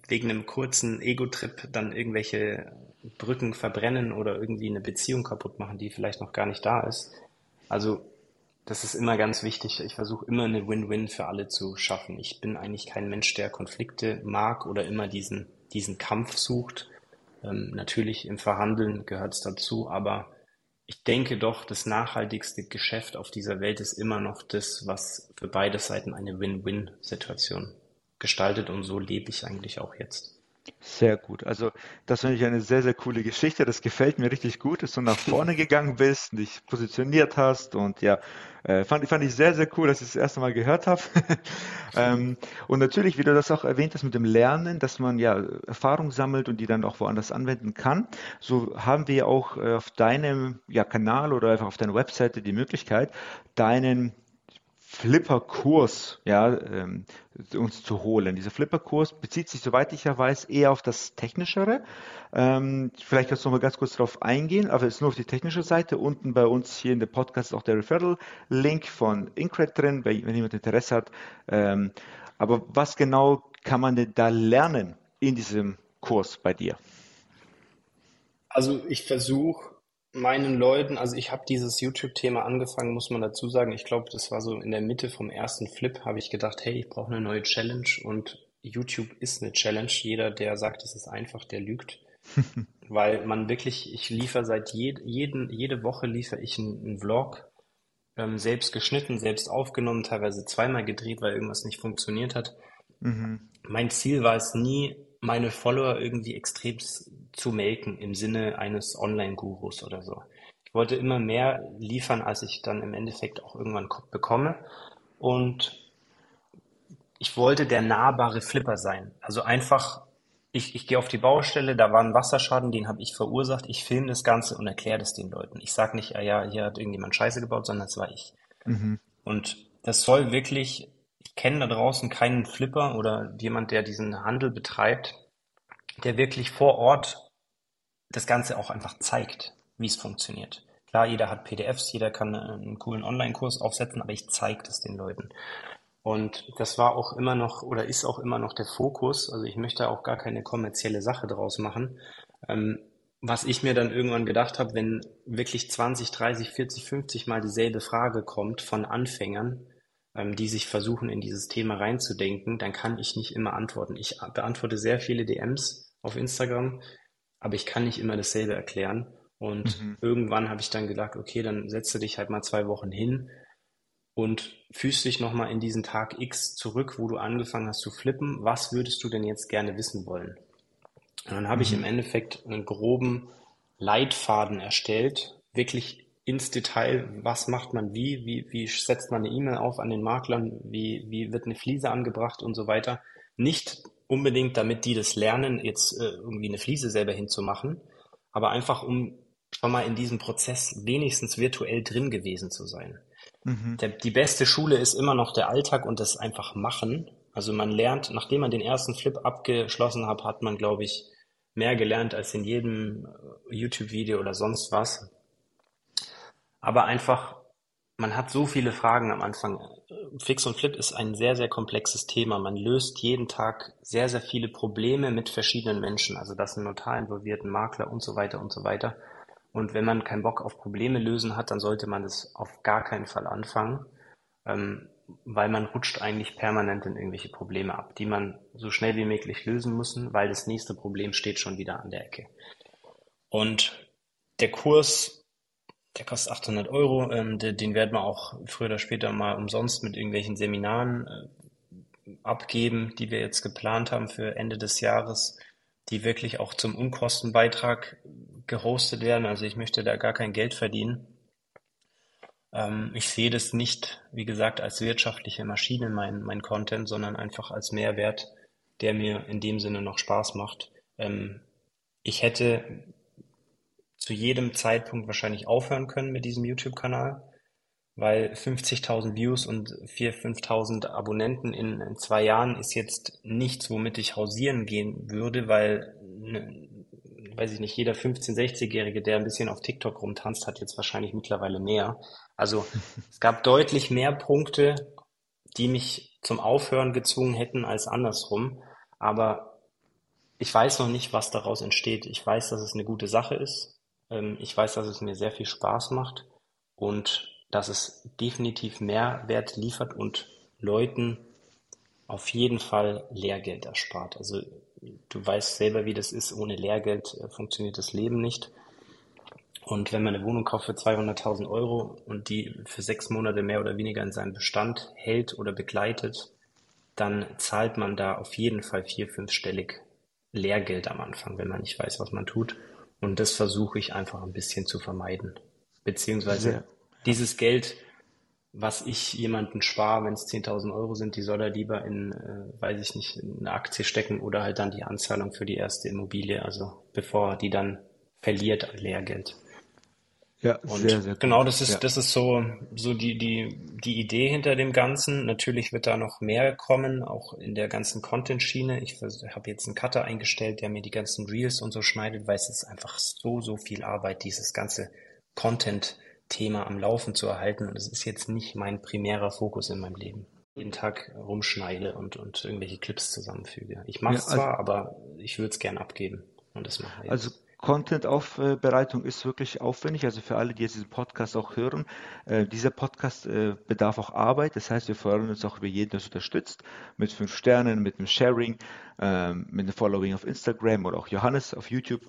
wegen einem kurzen Ego-Trip dann irgendwelche Brücken verbrennen oder irgendwie eine Beziehung kaputt machen, die vielleicht noch gar nicht da ist. Also das ist immer ganz wichtig. Ich versuche immer eine Win-Win für alle zu schaffen. Ich bin eigentlich kein Mensch, der Konflikte mag oder immer diesen, diesen Kampf sucht. Ähm, natürlich im Verhandeln gehört es dazu, aber ich denke doch, das nachhaltigste Geschäft auf dieser Welt ist immer noch das, was für beide Seiten eine Win-Win-Situation gestaltet und so lebe ich eigentlich auch jetzt. Sehr gut. Also das finde ich eine sehr, sehr coole Geschichte. Das gefällt mir richtig gut, dass du nach vorne gegangen bist, dich positioniert hast und ja, äh, fand, fand ich sehr, sehr cool, dass ich das erste Mal gehört habe. ähm, und natürlich, wie du das auch erwähnt hast mit dem Lernen, dass man ja Erfahrung sammelt und die dann auch woanders anwenden kann, so haben wir auch äh, auf deinem ja, Kanal oder einfach auf deiner Webseite die Möglichkeit, deinen Flipper-Kurs ja, ähm, uns zu holen. Dieser Flipper-Kurs bezieht sich, soweit ich ja weiß, eher auf das Technischere. Ähm, vielleicht kannst du noch mal ganz kurz darauf eingehen, aber es ist nur auf die technische Seite. Unten bei uns hier in der Podcast ist auch der Referral-Link von Incred drin, wenn jemand Interesse hat. Ähm, aber was genau kann man denn da lernen in diesem Kurs bei dir? Also ich versuche meinen Leuten, also ich habe dieses YouTube-Thema angefangen, muss man dazu sagen. Ich glaube, das war so in der Mitte vom ersten Flip, habe ich gedacht, hey, ich brauche eine neue Challenge und YouTube ist eine Challenge. Jeder, der sagt, es ist einfach, der lügt. Weil man wirklich, ich liefere seit je, jeden, jede Woche liefere ich einen, einen Vlog, ähm, selbst geschnitten, selbst aufgenommen, teilweise zweimal gedreht, weil irgendwas nicht funktioniert hat. Mhm. Mein Ziel war es nie, meine Follower irgendwie extrem zu melken im Sinne eines Online-Gurus oder so. Ich wollte immer mehr liefern, als ich dann im Endeffekt auch irgendwann bekomme. Und ich wollte der nahbare Flipper sein. Also einfach, ich, ich gehe auf die Baustelle, da war ein Wasserschaden, den habe ich verursacht. Ich filme das Ganze und erkläre das den Leuten. Ich sage nicht, ah ja, hier hat irgendjemand Scheiße gebaut, sondern es war ich. Mhm. Und das soll wirklich ich kenne da draußen keinen Flipper oder jemand, der diesen Handel betreibt, der wirklich vor Ort das Ganze auch einfach zeigt, wie es funktioniert. Klar, jeder hat PDFs, jeder kann einen coolen Online-Kurs aufsetzen, aber ich zeige das den Leuten. Und das war auch immer noch oder ist auch immer noch der Fokus. Also ich möchte auch gar keine kommerzielle Sache draus machen. Ähm, was ich mir dann irgendwann gedacht habe, wenn wirklich 20, 30, 40, 50 Mal dieselbe Frage kommt von Anfängern, ähm, die sich versuchen, in dieses Thema reinzudenken, dann kann ich nicht immer antworten. Ich beantworte sehr viele DMs auf Instagram, aber ich kann nicht immer dasselbe erklären. Und mhm. irgendwann habe ich dann gedacht, okay, dann setze dich halt mal zwei Wochen hin und fühlst dich nochmal in diesen Tag X zurück, wo du angefangen hast zu flippen. Was würdest du denn jetzt gerne wissen wollen? Und dann habe mhm. ich im Endeffekt einen groben Leitfaden erstellt, wirklich ins Detail, was macht man wie, wie, wie setzt man eine E-Mail auf an den Maklern, wie, wie wird eine Fliese angebracht und so weiter. Nicht unbedingt, damit die das lernen, jetzt äh, irgendwie eine Fliese selber hinzumachen, aber einfach, um schon mal in diesem Prozess wenigstens virtuell drin gewesen zu sein. mhm. der, die beste Schule ist immer noch der Alltag und das einfach machen. Also man lernt, nachdem man den ersten Flip abgeschlossen hat, hat man, glaube ich, mehr gelernt als in jedem äh, YouTube-Video oder sonst was. Aber einfach, man hat so viele Fragen am Anfang. Fix und Flip ist ein sehr, sehr komplexes Thema. Man löst jeden Tag sehr, sehr viele Probleme mit verschiedenen Menschen. Also das sind Notar involviert, ein Makler und so weiter und so weiter. Und wenn man keinen Bock auf Probleme lösen hat, dann sollte man das auf gar keinen Fall anfangen. Ähm, weil man rutscht eigentlich permanent in irgendwelche Probleme ab, die man so schnell wie möglich lösen muss, weil das nächste Problem steht schon wieder an der Ecke. Und der Kurs, der kostet 800 Euro, ähm, den, den werden wir auch früher oder später mal umsonst mit irgendwelchen Seminaren äh, abgeben, die wir jetzt geplant haben für Ende des Jahres, die wirklich auch zum Unkostenbeitrag gehostet werden. Also ich möchte da gar kein Geld verdienen ähm, ich sehe das nicht, wie gesagt, als wirtschaftliche Maschine, mein, mein Content, sondern einfach als Mehrwert, der mir in dem Sinne noch Spaß macht. Ähm, ich hätte zu jedem Zeitpunkt wahrscheinlich aufhören können mit diesem YouTube-Kanal, weil 50.000 Views und 4.000, 5.000 Abonnenten in, in, zwei Jahren ist jetzt nichts, womit ich hausieren gehen würde, weil ne, weiß ich nicht, jeder 15-, 60-Jährige, der ein bisschen auf TikTok rumtanzt, hat jetzt wahrscheinlich mittlerweile mehr. Also es gab deutlich mehr Punkte, die mich zum Aufhören gezwungen hätten als andersrum. Aber ich weiß noch nicht, was daraus entsteht. Ich weiß, dass es eine gute Sache ist. Ähm, ich weiß, dass es mir sehr viel Spaß macht und dass es definitiv Mehrwert liefert und Leuten auf jeden Fall Lehrgeld erspart. Also du weißt selber, wie das ist. Ohne Lehrgeld äh, funktioniert das Leben nicht. Und wenn man eine Wohnung kauft für 200.000 Euro und die für sechs Monate mehr oder weniger in seinem Bestand hält oder begleitet, dann zahlt man da auf jeden Fall vier, fünfstellig Lehrgeld am Anfang, wenn man nicht weiß, was man tut. Und das versuche ich einfach ein bisschen zu vermeiden. Beziehungsweise ja. dieses Geld, was ich jemanden spare, wenn es 10.000 Euro sind, die soll er lieber in, äh, weiß ich nicht, in eine Aktie stecken oder halt dann die Anzahlung für die erste Immobilie, also bevor er die dann verliert an Lehrgeld. Ja, und sehr, sehr genau, das ist, ja. das ist so, so die, die, die Idee hinter dem Ganzen. Natürlich wird da noch mehr kommen, auch in der ganzen Content-Schiene. Ich habe jetzt einen Cutter eingestellt, der mir die ganzen Reels und so schneidet, weil es ist einfach so, so viel Arbeit, dieses ganze Content-Thema am Laufen zu erhalten. Und es ist jetzt nicht mein primärer Fokus in meinem Leben. Jeden Tag rumschneide und, und irgendwelche Clips zusammenfüge. Ich mache es ja, also, zwar, aber ich würde es gern abgeben. Und das mache ich. Also Content-Aufbereitung ist wirklich aufwendig. Also für alle, die jetzt diesen Podcast auch hören, äh, dieser Podcast äh, bedarf auch Arbeit. Das heißt, wir freuen uns auch über jeden, der uns unterstützt. Mit fünf Sternen, mit einem Sharing, äh, mit einem Following auf Instagram oder auch Johannes auf YouTube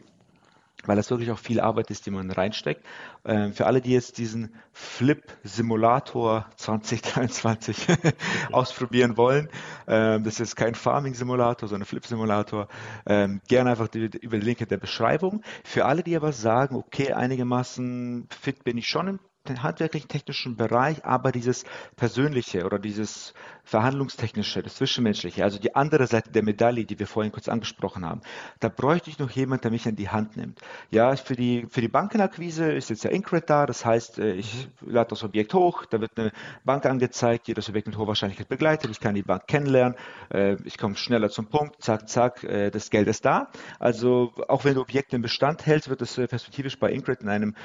weil das wirklich auch viel Arbeit ist, die man reinsteckt. Ähm, für alle, die jetzt diesen Flip-Simulator 2023 ausprobieren wollen, ähm, das ist kein Farming-Simulator, sondern Flip-Simulator, ähm, gerne einfach die, über den Link in der Beschreibung. Für alle, die aber sagen, okay, einigermaßen fit bin ich schon im den handwerklichen technischen Bereich, aber dieses persönliche oder dieses verhandlungstechnische, das zwischenmenschliche, also die andere Seite der Medaille, die wir vorhin kurz angesprochen haben, da bräuchte ich noch jemand, der mich an die Hand nimmt. Ja, für die für die Bankenakquise ist jetzt ja Incred da, das heißt, äh, ich lade das Objekt hoch, da wird eine Bank angezeigt, die das Objekt mit hoher Wahrscheinlichkeit begleitet, ich kann die Bank kennenlernen, äh, ich komme schneller zum Punkt, zack, zack, äh, das Geld ist da. Also auch wenn du Objekte im Bestand hältst, wird es perspektivisch bei Incred in einem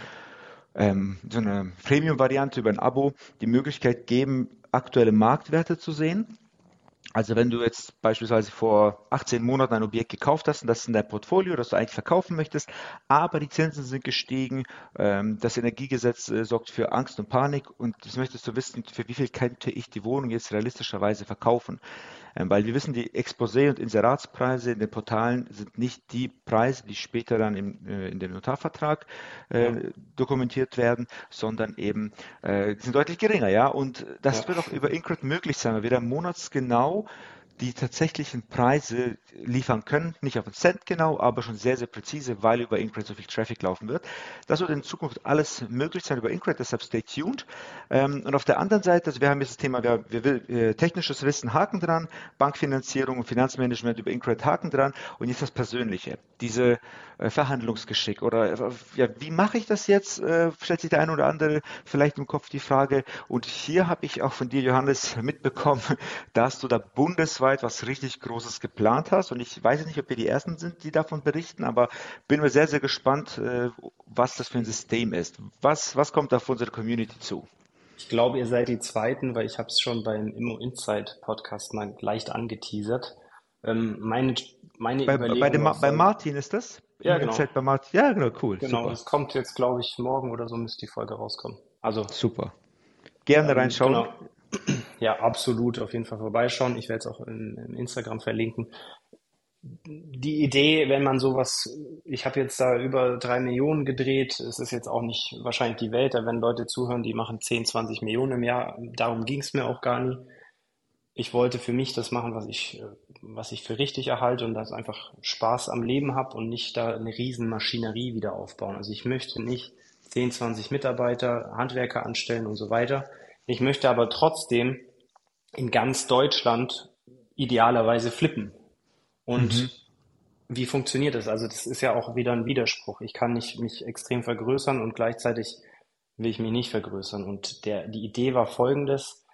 ähm, so eine Premium-Variante über ein Abo die Möglichkeit geben, aktuelle Marktwerte zu sehen. Also wenn du jetzt beispielsweise vor 18 Monaten ein Objekt gekauft hast und das ist in dein Portfolio, das du eigentlich verkaufen möchtest, aber die Zinsen sind gestiegen, ähm, das Energiegesetz äh, sorgt für Angst und Panik und das möchtest du wissen, für wie viel könnte ich die Wohnung jetzt realistischerweise verkaufen. Ähm, weil wir wissen, die Exposé- und Inseratspreise in den Portalen sind nicht die Preise, die später dann im, äh, in dem Notarvertrag äh, ja. dokumentiert werden, sondern eben äh, sind deutlich geringer, ja. Und das ja. wird auch über Incred möglich sein, weil wir da monatsgenau die tatsächlichen Preise liefern können, nicht auf einen Cent genau, aber schon sehr, sehr präzise, weil über Incred so viel Traffic laufen wird. Das wird in Zukunft alles möglich sein über Incred, deshalb stay tuned. Ähm, und auf der anderen Seite, also wir haben jetzt das Thema, wir, wir will, äh, technisches Wissen, Haken dran, Bankfinanzierung und Finanzmanagement über Incred, Haken dran und jetzt das Persönliche, diese äh, Verhandlungsgeschick oder äh, ja, wie mache ich das jetzt, stellt sich der eine oder andere vielleicht im Kopf die Frage und hier habe ich auch von dir, Johannes, mitbekommen, dass du da bundesweit was richtig Großes geplant hast. Und ich weiß nicht, ob wir die Ersten sind, die davon berichten, aber bin mir sehr, sehr gespannt, äh, was das für ein System ist. Was, was kommt da für unsere Community zu? Ich glaube, ihr seid die Zweiten, weil ich habe es schon beim Immo Insight Podcast mal leicht angeteasert. Ähm, meine meine bei, Überlegung bei, dem, bei Martin ist das? Ja, genau. Bei Martin. Ja, genau, cool. Genau, es kommt jetzt, glaube ich, morgen oder so müsste die Folge rauskommen. Also super. Gerne ähm, reinschauen. Genau. Ja, absolut. Auf jeden Fall vorbeischauen. Ich werde es auch in, in Instagram verlinken. Die Idee, wenn man sowas, ich habe jetzt da über drei Millionen gedreht, es ist jetzt auch nicht wahrscheinlich die Welt, da wenn Leute zuhören, die machen 10, 20 Millionen im Jahr, darum ging es mir auch gar nie. Ich wollte für mich das machen, was ich, was ich für richtig erhalte und das einfach Spaß am Leben habe und nicht da eine riesen Maschinerie wieder aufbauen. Also ich möchte nicht 10, 20 Mitarbeiter, Handwerker anstellen und so weiter. Ich möchte aber trotzdem in ganz Deutschland idealerweise flippen. Und mhm. wie funktioniert das? Also das ist ja auch wieder ein Widerspruch. Ich kann nicht mich extrem vergrößern und gleichzeitig will ich mich nicht vergrößern. Und der, die Idee war folgendes,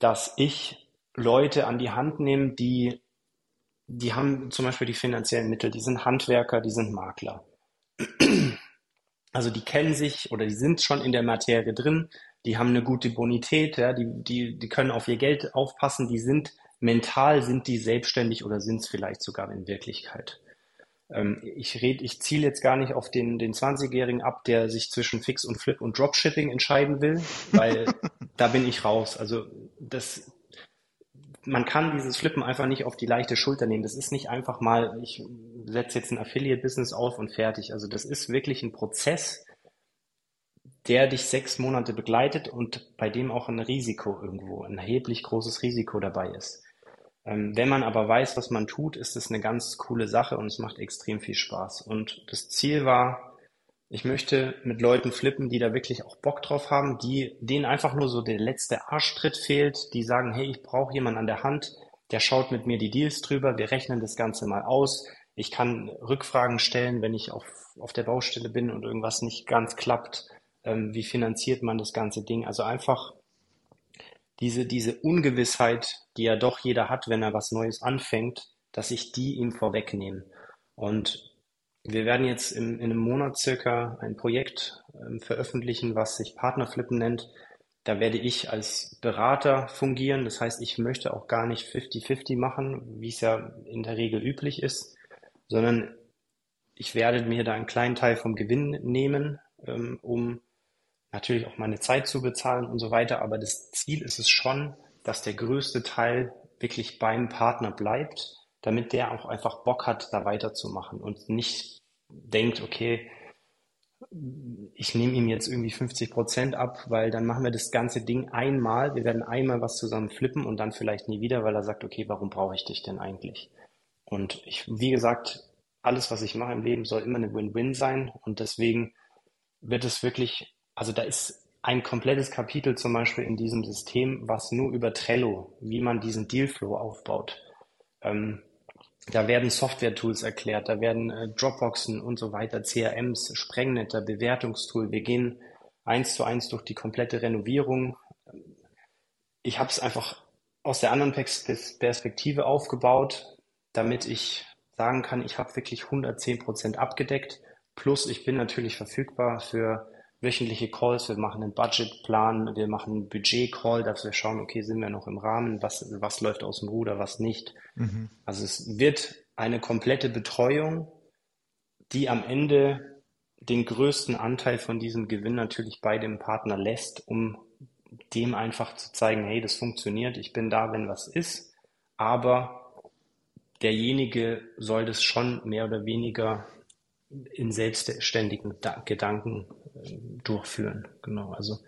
dass ich Leute an die Hand nehme, die, die haben zum Beispiel die finanziellen Mittel, die sind Handwerker, die sind Makler. Also die kennen sich oder die sind schon in der Materie drin, die haben eine gute Bonität, ja, die, die, die können auf ihr Geld aufpassen, die sind mental, sind die selbstständig oder sind es vielleicht sogar in Wirklichkeit. Ähm, ich rede, ich ziele jetzt gar nicht auf den, den 20-Jährigen ab, der sich zwischen Fix und Flip und Dropshipping entscheiden will, weil da bin ich raus. Also das, man kann dieses Flippen einfach nicht auf die leichte Schulter nehmen. Das ist nicht einfach mal, ich setze jetzt ein Affiliate-Business auf und fertig. Also das ist wirklich ein Prozess, der dich sechs Monate begleitet und bei dem auch ein Risiko irgendwo, ein erheblich großes Risiko dabei ist. Ähm, wenn man aber weiß, was man tut, ist es eine ganz coole Sache und es macht extrem viel Spaß. Und das Ziel war, ich möchte mit Leuten flippen, die da wirklich auch Bock drauf haben, die denen einfach nur so der letzte Arschtritt fehlt, die sagen, hey, ich brauche jemanden an der Hand, der schaut mit mir die Deals drüber, wir rechnen das Ganze mal aus. Ich kann Rückfragen stellen, wenn ich auf, auf der Baustelle bin und irgendwas nicht ganz klappt ähm, wie finanziert man das ganze Ding. Also einfach diese, diese Ungewissheit, die ja doch jeder hat, wenn er was Neues anfängt, dass ich die ihm vorwegnehme. Und wir werden jetzt in, in einem Monat circa ein Projekt ähm, veröffentlichen, was sich Partnerflippen nennt. Da werde ich als Berater fungieren. Das heißt, ich möchte auch gar nicht 50-50 machen, wie es ja in der Regel üblich ist, sondern ich werde mir da einen kleinen Teil vom Gewinn nehmen, ähm, um natürlich auch meine Zeit zu bezahlen und so weiter. Aber das Ziel ist es schon, dass der größte Teil wirklich beim Partner bleibt, damit der auch einfach Bock hat, da weiterzumachen und nicht denkt, okay, ich nehme ihm jetzt irgendwie 50 Prozent ab, weil dann machen wir das ganze Ding einmal. Wir werden einmal was zusammen flippen und dann vielleicht nie wieder, weil er sagt, okay, warum brauche ich dich denn eigentlich? Und ich, wie gesagt, alles, was ich mache im Leben, soll immer eine Win-Win sein und deswegen wird es wirklich also da ist ein komplettes Kapitel zum Beispiel in diesem System, was nur über Trello, wie man diesen Dealflow aufbaut. Ähm, da werden Software-Tools erklärt, da werden äh, Dropboxen und so weiter, CRMs, Sprengnetter, Bewertungstool. Wir gehen eins zu eins durch die komplette Renovierung. Ich habe es einfach aus der anderen Perspektive aufgebaut, damit ich sagen kann, ich habe wirklich 110 Prozent abgedeckt. Plus ich bin natürlich verfügbar für wöchentliche Calls, wir machen einen Budgetplan, wir machen einen Budget-Call, dass wir schauen, okay, sind wir noch im Rahmen, was, was läuft aus dem Ruder, was nicht. Mhm. Also es wird eine komplette Betreuung, die am Ende den größten Anteil von diesem Gewinn natürlich bei dem Partner lässt, um dem einfach zu zeigen, hey, das funktioniert, ich bin da, wenn was ist, aber derjenige soll das schon mehr oder weniger in selbstständigen Gedanken durchführen. Genau, also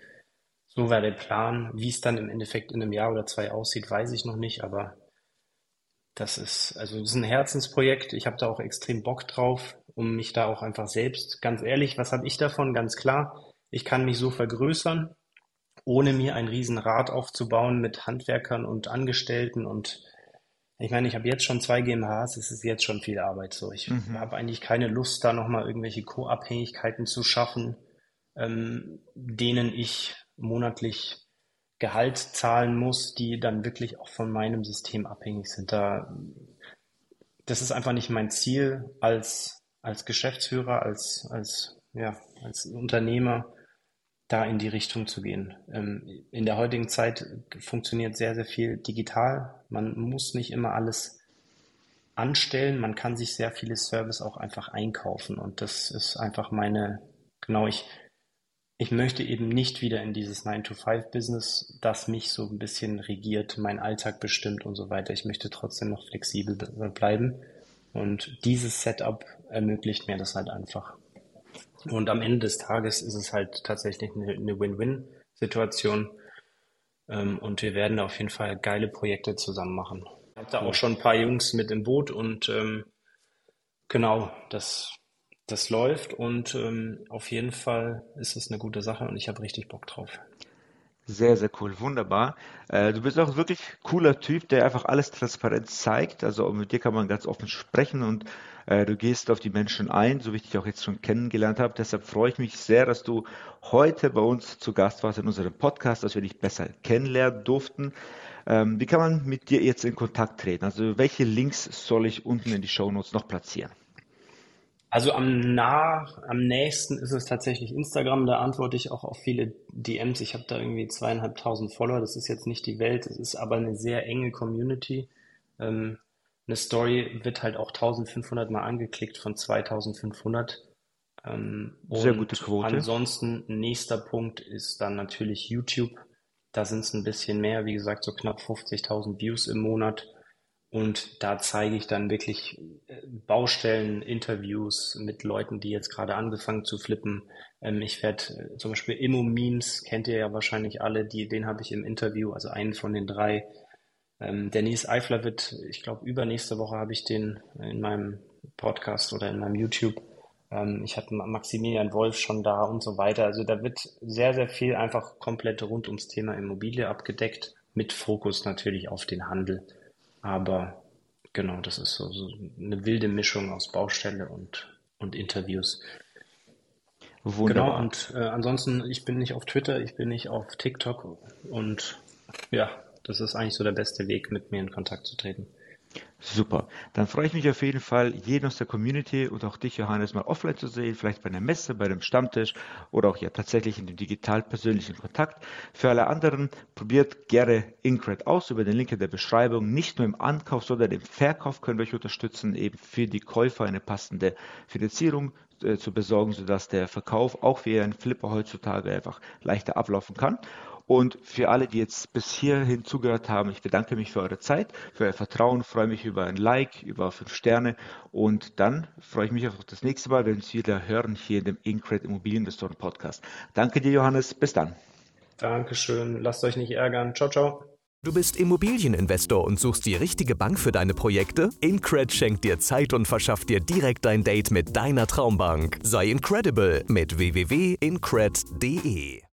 so war der Plan. Wie es dann im Endeffekt in einem Jahr oder zwei aussieht, weiß ich noch nicht, aber das ist, also das ist ein Herzensprojekt. Ich habe da auch extrem Bock drauf, um mich da auch einfach selbst, ganz ehrlich, was habe ich davon? Ganz klar, ich kann mich so vergrößern, ohne mir ein Riesenrad aufzubauen mit Handwerkern und Angestellten und ich meine, ich habe jetzt schon zwei GmbHs, es ist jetzt schon viel Arbeit so. Ich mhm. habe eigentlich keine Lust, da nochmal irgendwelche Co-Abhängigkeiten zu schaffen, ähm, denen ich monatlich Gehalt zahlen muss, die dann wirklich auch von meinem System abhängig sind. Da, das ist einfach nicht mein Ziel als, als Geschäftsführer, als, als, ja, als Unternehmer, da in die Richtung zu gehen. Ähm, in der heutigen Zeit funktioniert sehr, sehr viel digital. Man muss nicht immer alles anstellen. Man kann sich sehr viele Service auch einfach einkaufen. Und das ist einfach meine, genau, ich, ich möchte eben nicht wieder in dieses 9-to-5-Business, das mich so ein bisschen regiert, meinen Alltag bestimmt und so weiter. Ich möchte trotzdem noch flexibel bleiben. Und dieses Setup ermöglicht mir das halt einfach. Und am Ende des Tages ist es halt tatsächlich eine, eine Win-Win-Situation. Ähm, und wir werden auf jeden Fall geile Projekte zusammen machen. Ich habe da auch schon ein paar Jungs mit im Boot und ähm, genau, das, das läuft und ähm, auf jeden Fall ist es eine gute Sache und ich habe richtig Bock drauf. Sehr, sehr cool, wunderbar. Äh, du bist auch wirklich cooler Typ, der einfach alles transparent zeigt. Also mit dir kann man ganz offen sprechen und äh, du gehst auf die Menschen ein, so wie ich dich auch jetzt schon kennengelernt habe. Deshalb freue ich mich sehr, dass du heute bei uns zu Gast warst in unserem Podcast, dass wir dich besser kennenlernen durften. Ähm, wie kann man mit dir jetzt in Kontakt treten? Also welche Links soll ich unten in die Show Notes noch platzieren? Also am nah, am nächsten ist es tatsächlich Instagram. Da antworte ich auch auf viele DMs. Ich habe da irgendwie zweieinhalbtausend Follower. Das ist jetzt nicht die Welt. Es ist aber eine sehr enge Community. Ähm, eine Story wird halt auch 1500 Mal angeklickt von 2500. Ähm, sehr gute Quote. Ansonsten nächster Punkt ist dann natürlich YouTube. Da sind es ein bisschen mehr, wie gesagt, so knapp 50.000 Views im Monat. Und da zeige ich dann wirklich äh, Baustellen, Interviews mit Leuten, die jetzt gerade angefangen zu flippen. Ähm, ich werde äh, zum Beispiel Immo-Memes, kennt ihr ja wahrscheinlich alle, die, den habe ich im Interview, also einen von den drei. Ähm, Denise Eifler wird, ich glaube, übernächste Woche habe ich den in meinem Podcast oder in meinem YouTube. Ähm, ich hatte Maximilian Wolf schon da und so weiter. Also da wird sehr, sehr viel einfach komplett rund ums Thema Immobilie abgedeckt, mit Fokus natürlich auf den Handel. Aber genau, das ist so, so eine wilde Mischung aus Baustelle und, und Interviews. Wunderbar. Genau, und äh, ansonsten, ich bin nicht auf Twitter, ich bin nicht auf TikTok und ja, das ist eigentlich so der beste Weg, mit mir in Kontakt zu treten. Super. Dann freue ich mich auf jeden Fall, jeden aus der Community und auch dich, Johannes, mal offline zu sehen, vielleicht bei einer Messe, bei einem Stammtisch oder auch ja tatsächlich in dem digital persönlichen Kontakt. Für alle anderen, probiert gerne Incred aus über den Link in der Beschreibung. Nicht nur im Ankauf, sondern im Verkauf können wir euch unterstützen, eben für die Käufer eine passende Finanzierung äh, zu besorgen, sodass der Verkauf auch wie ein Flipper heutzutage einfach leichter ablaufen kann. Und für alle, die jetzt bis hierhin zugehört haben, ich bedanke mich für eure Zeit, für euer Vertrauen, freue mich über ein Like, über fünf Sterne und dann freue ich mich auf das nächste Mal, wenn wir uns wieder hören hier in dem Incred Immobilieninvestoren Podcast. Danke dir, Johannes. Bis dann. Dankeschön. Lasst euch nicht ärgern. Ciao, ciao. Du bist Immobilieninvestor und suchst die richtige Bank für deine Projekte? Incred schenkt dir Zeit und verschafft dir direkt ein Date mit deiner Traumbank. Sei incredible mit www.incred.de.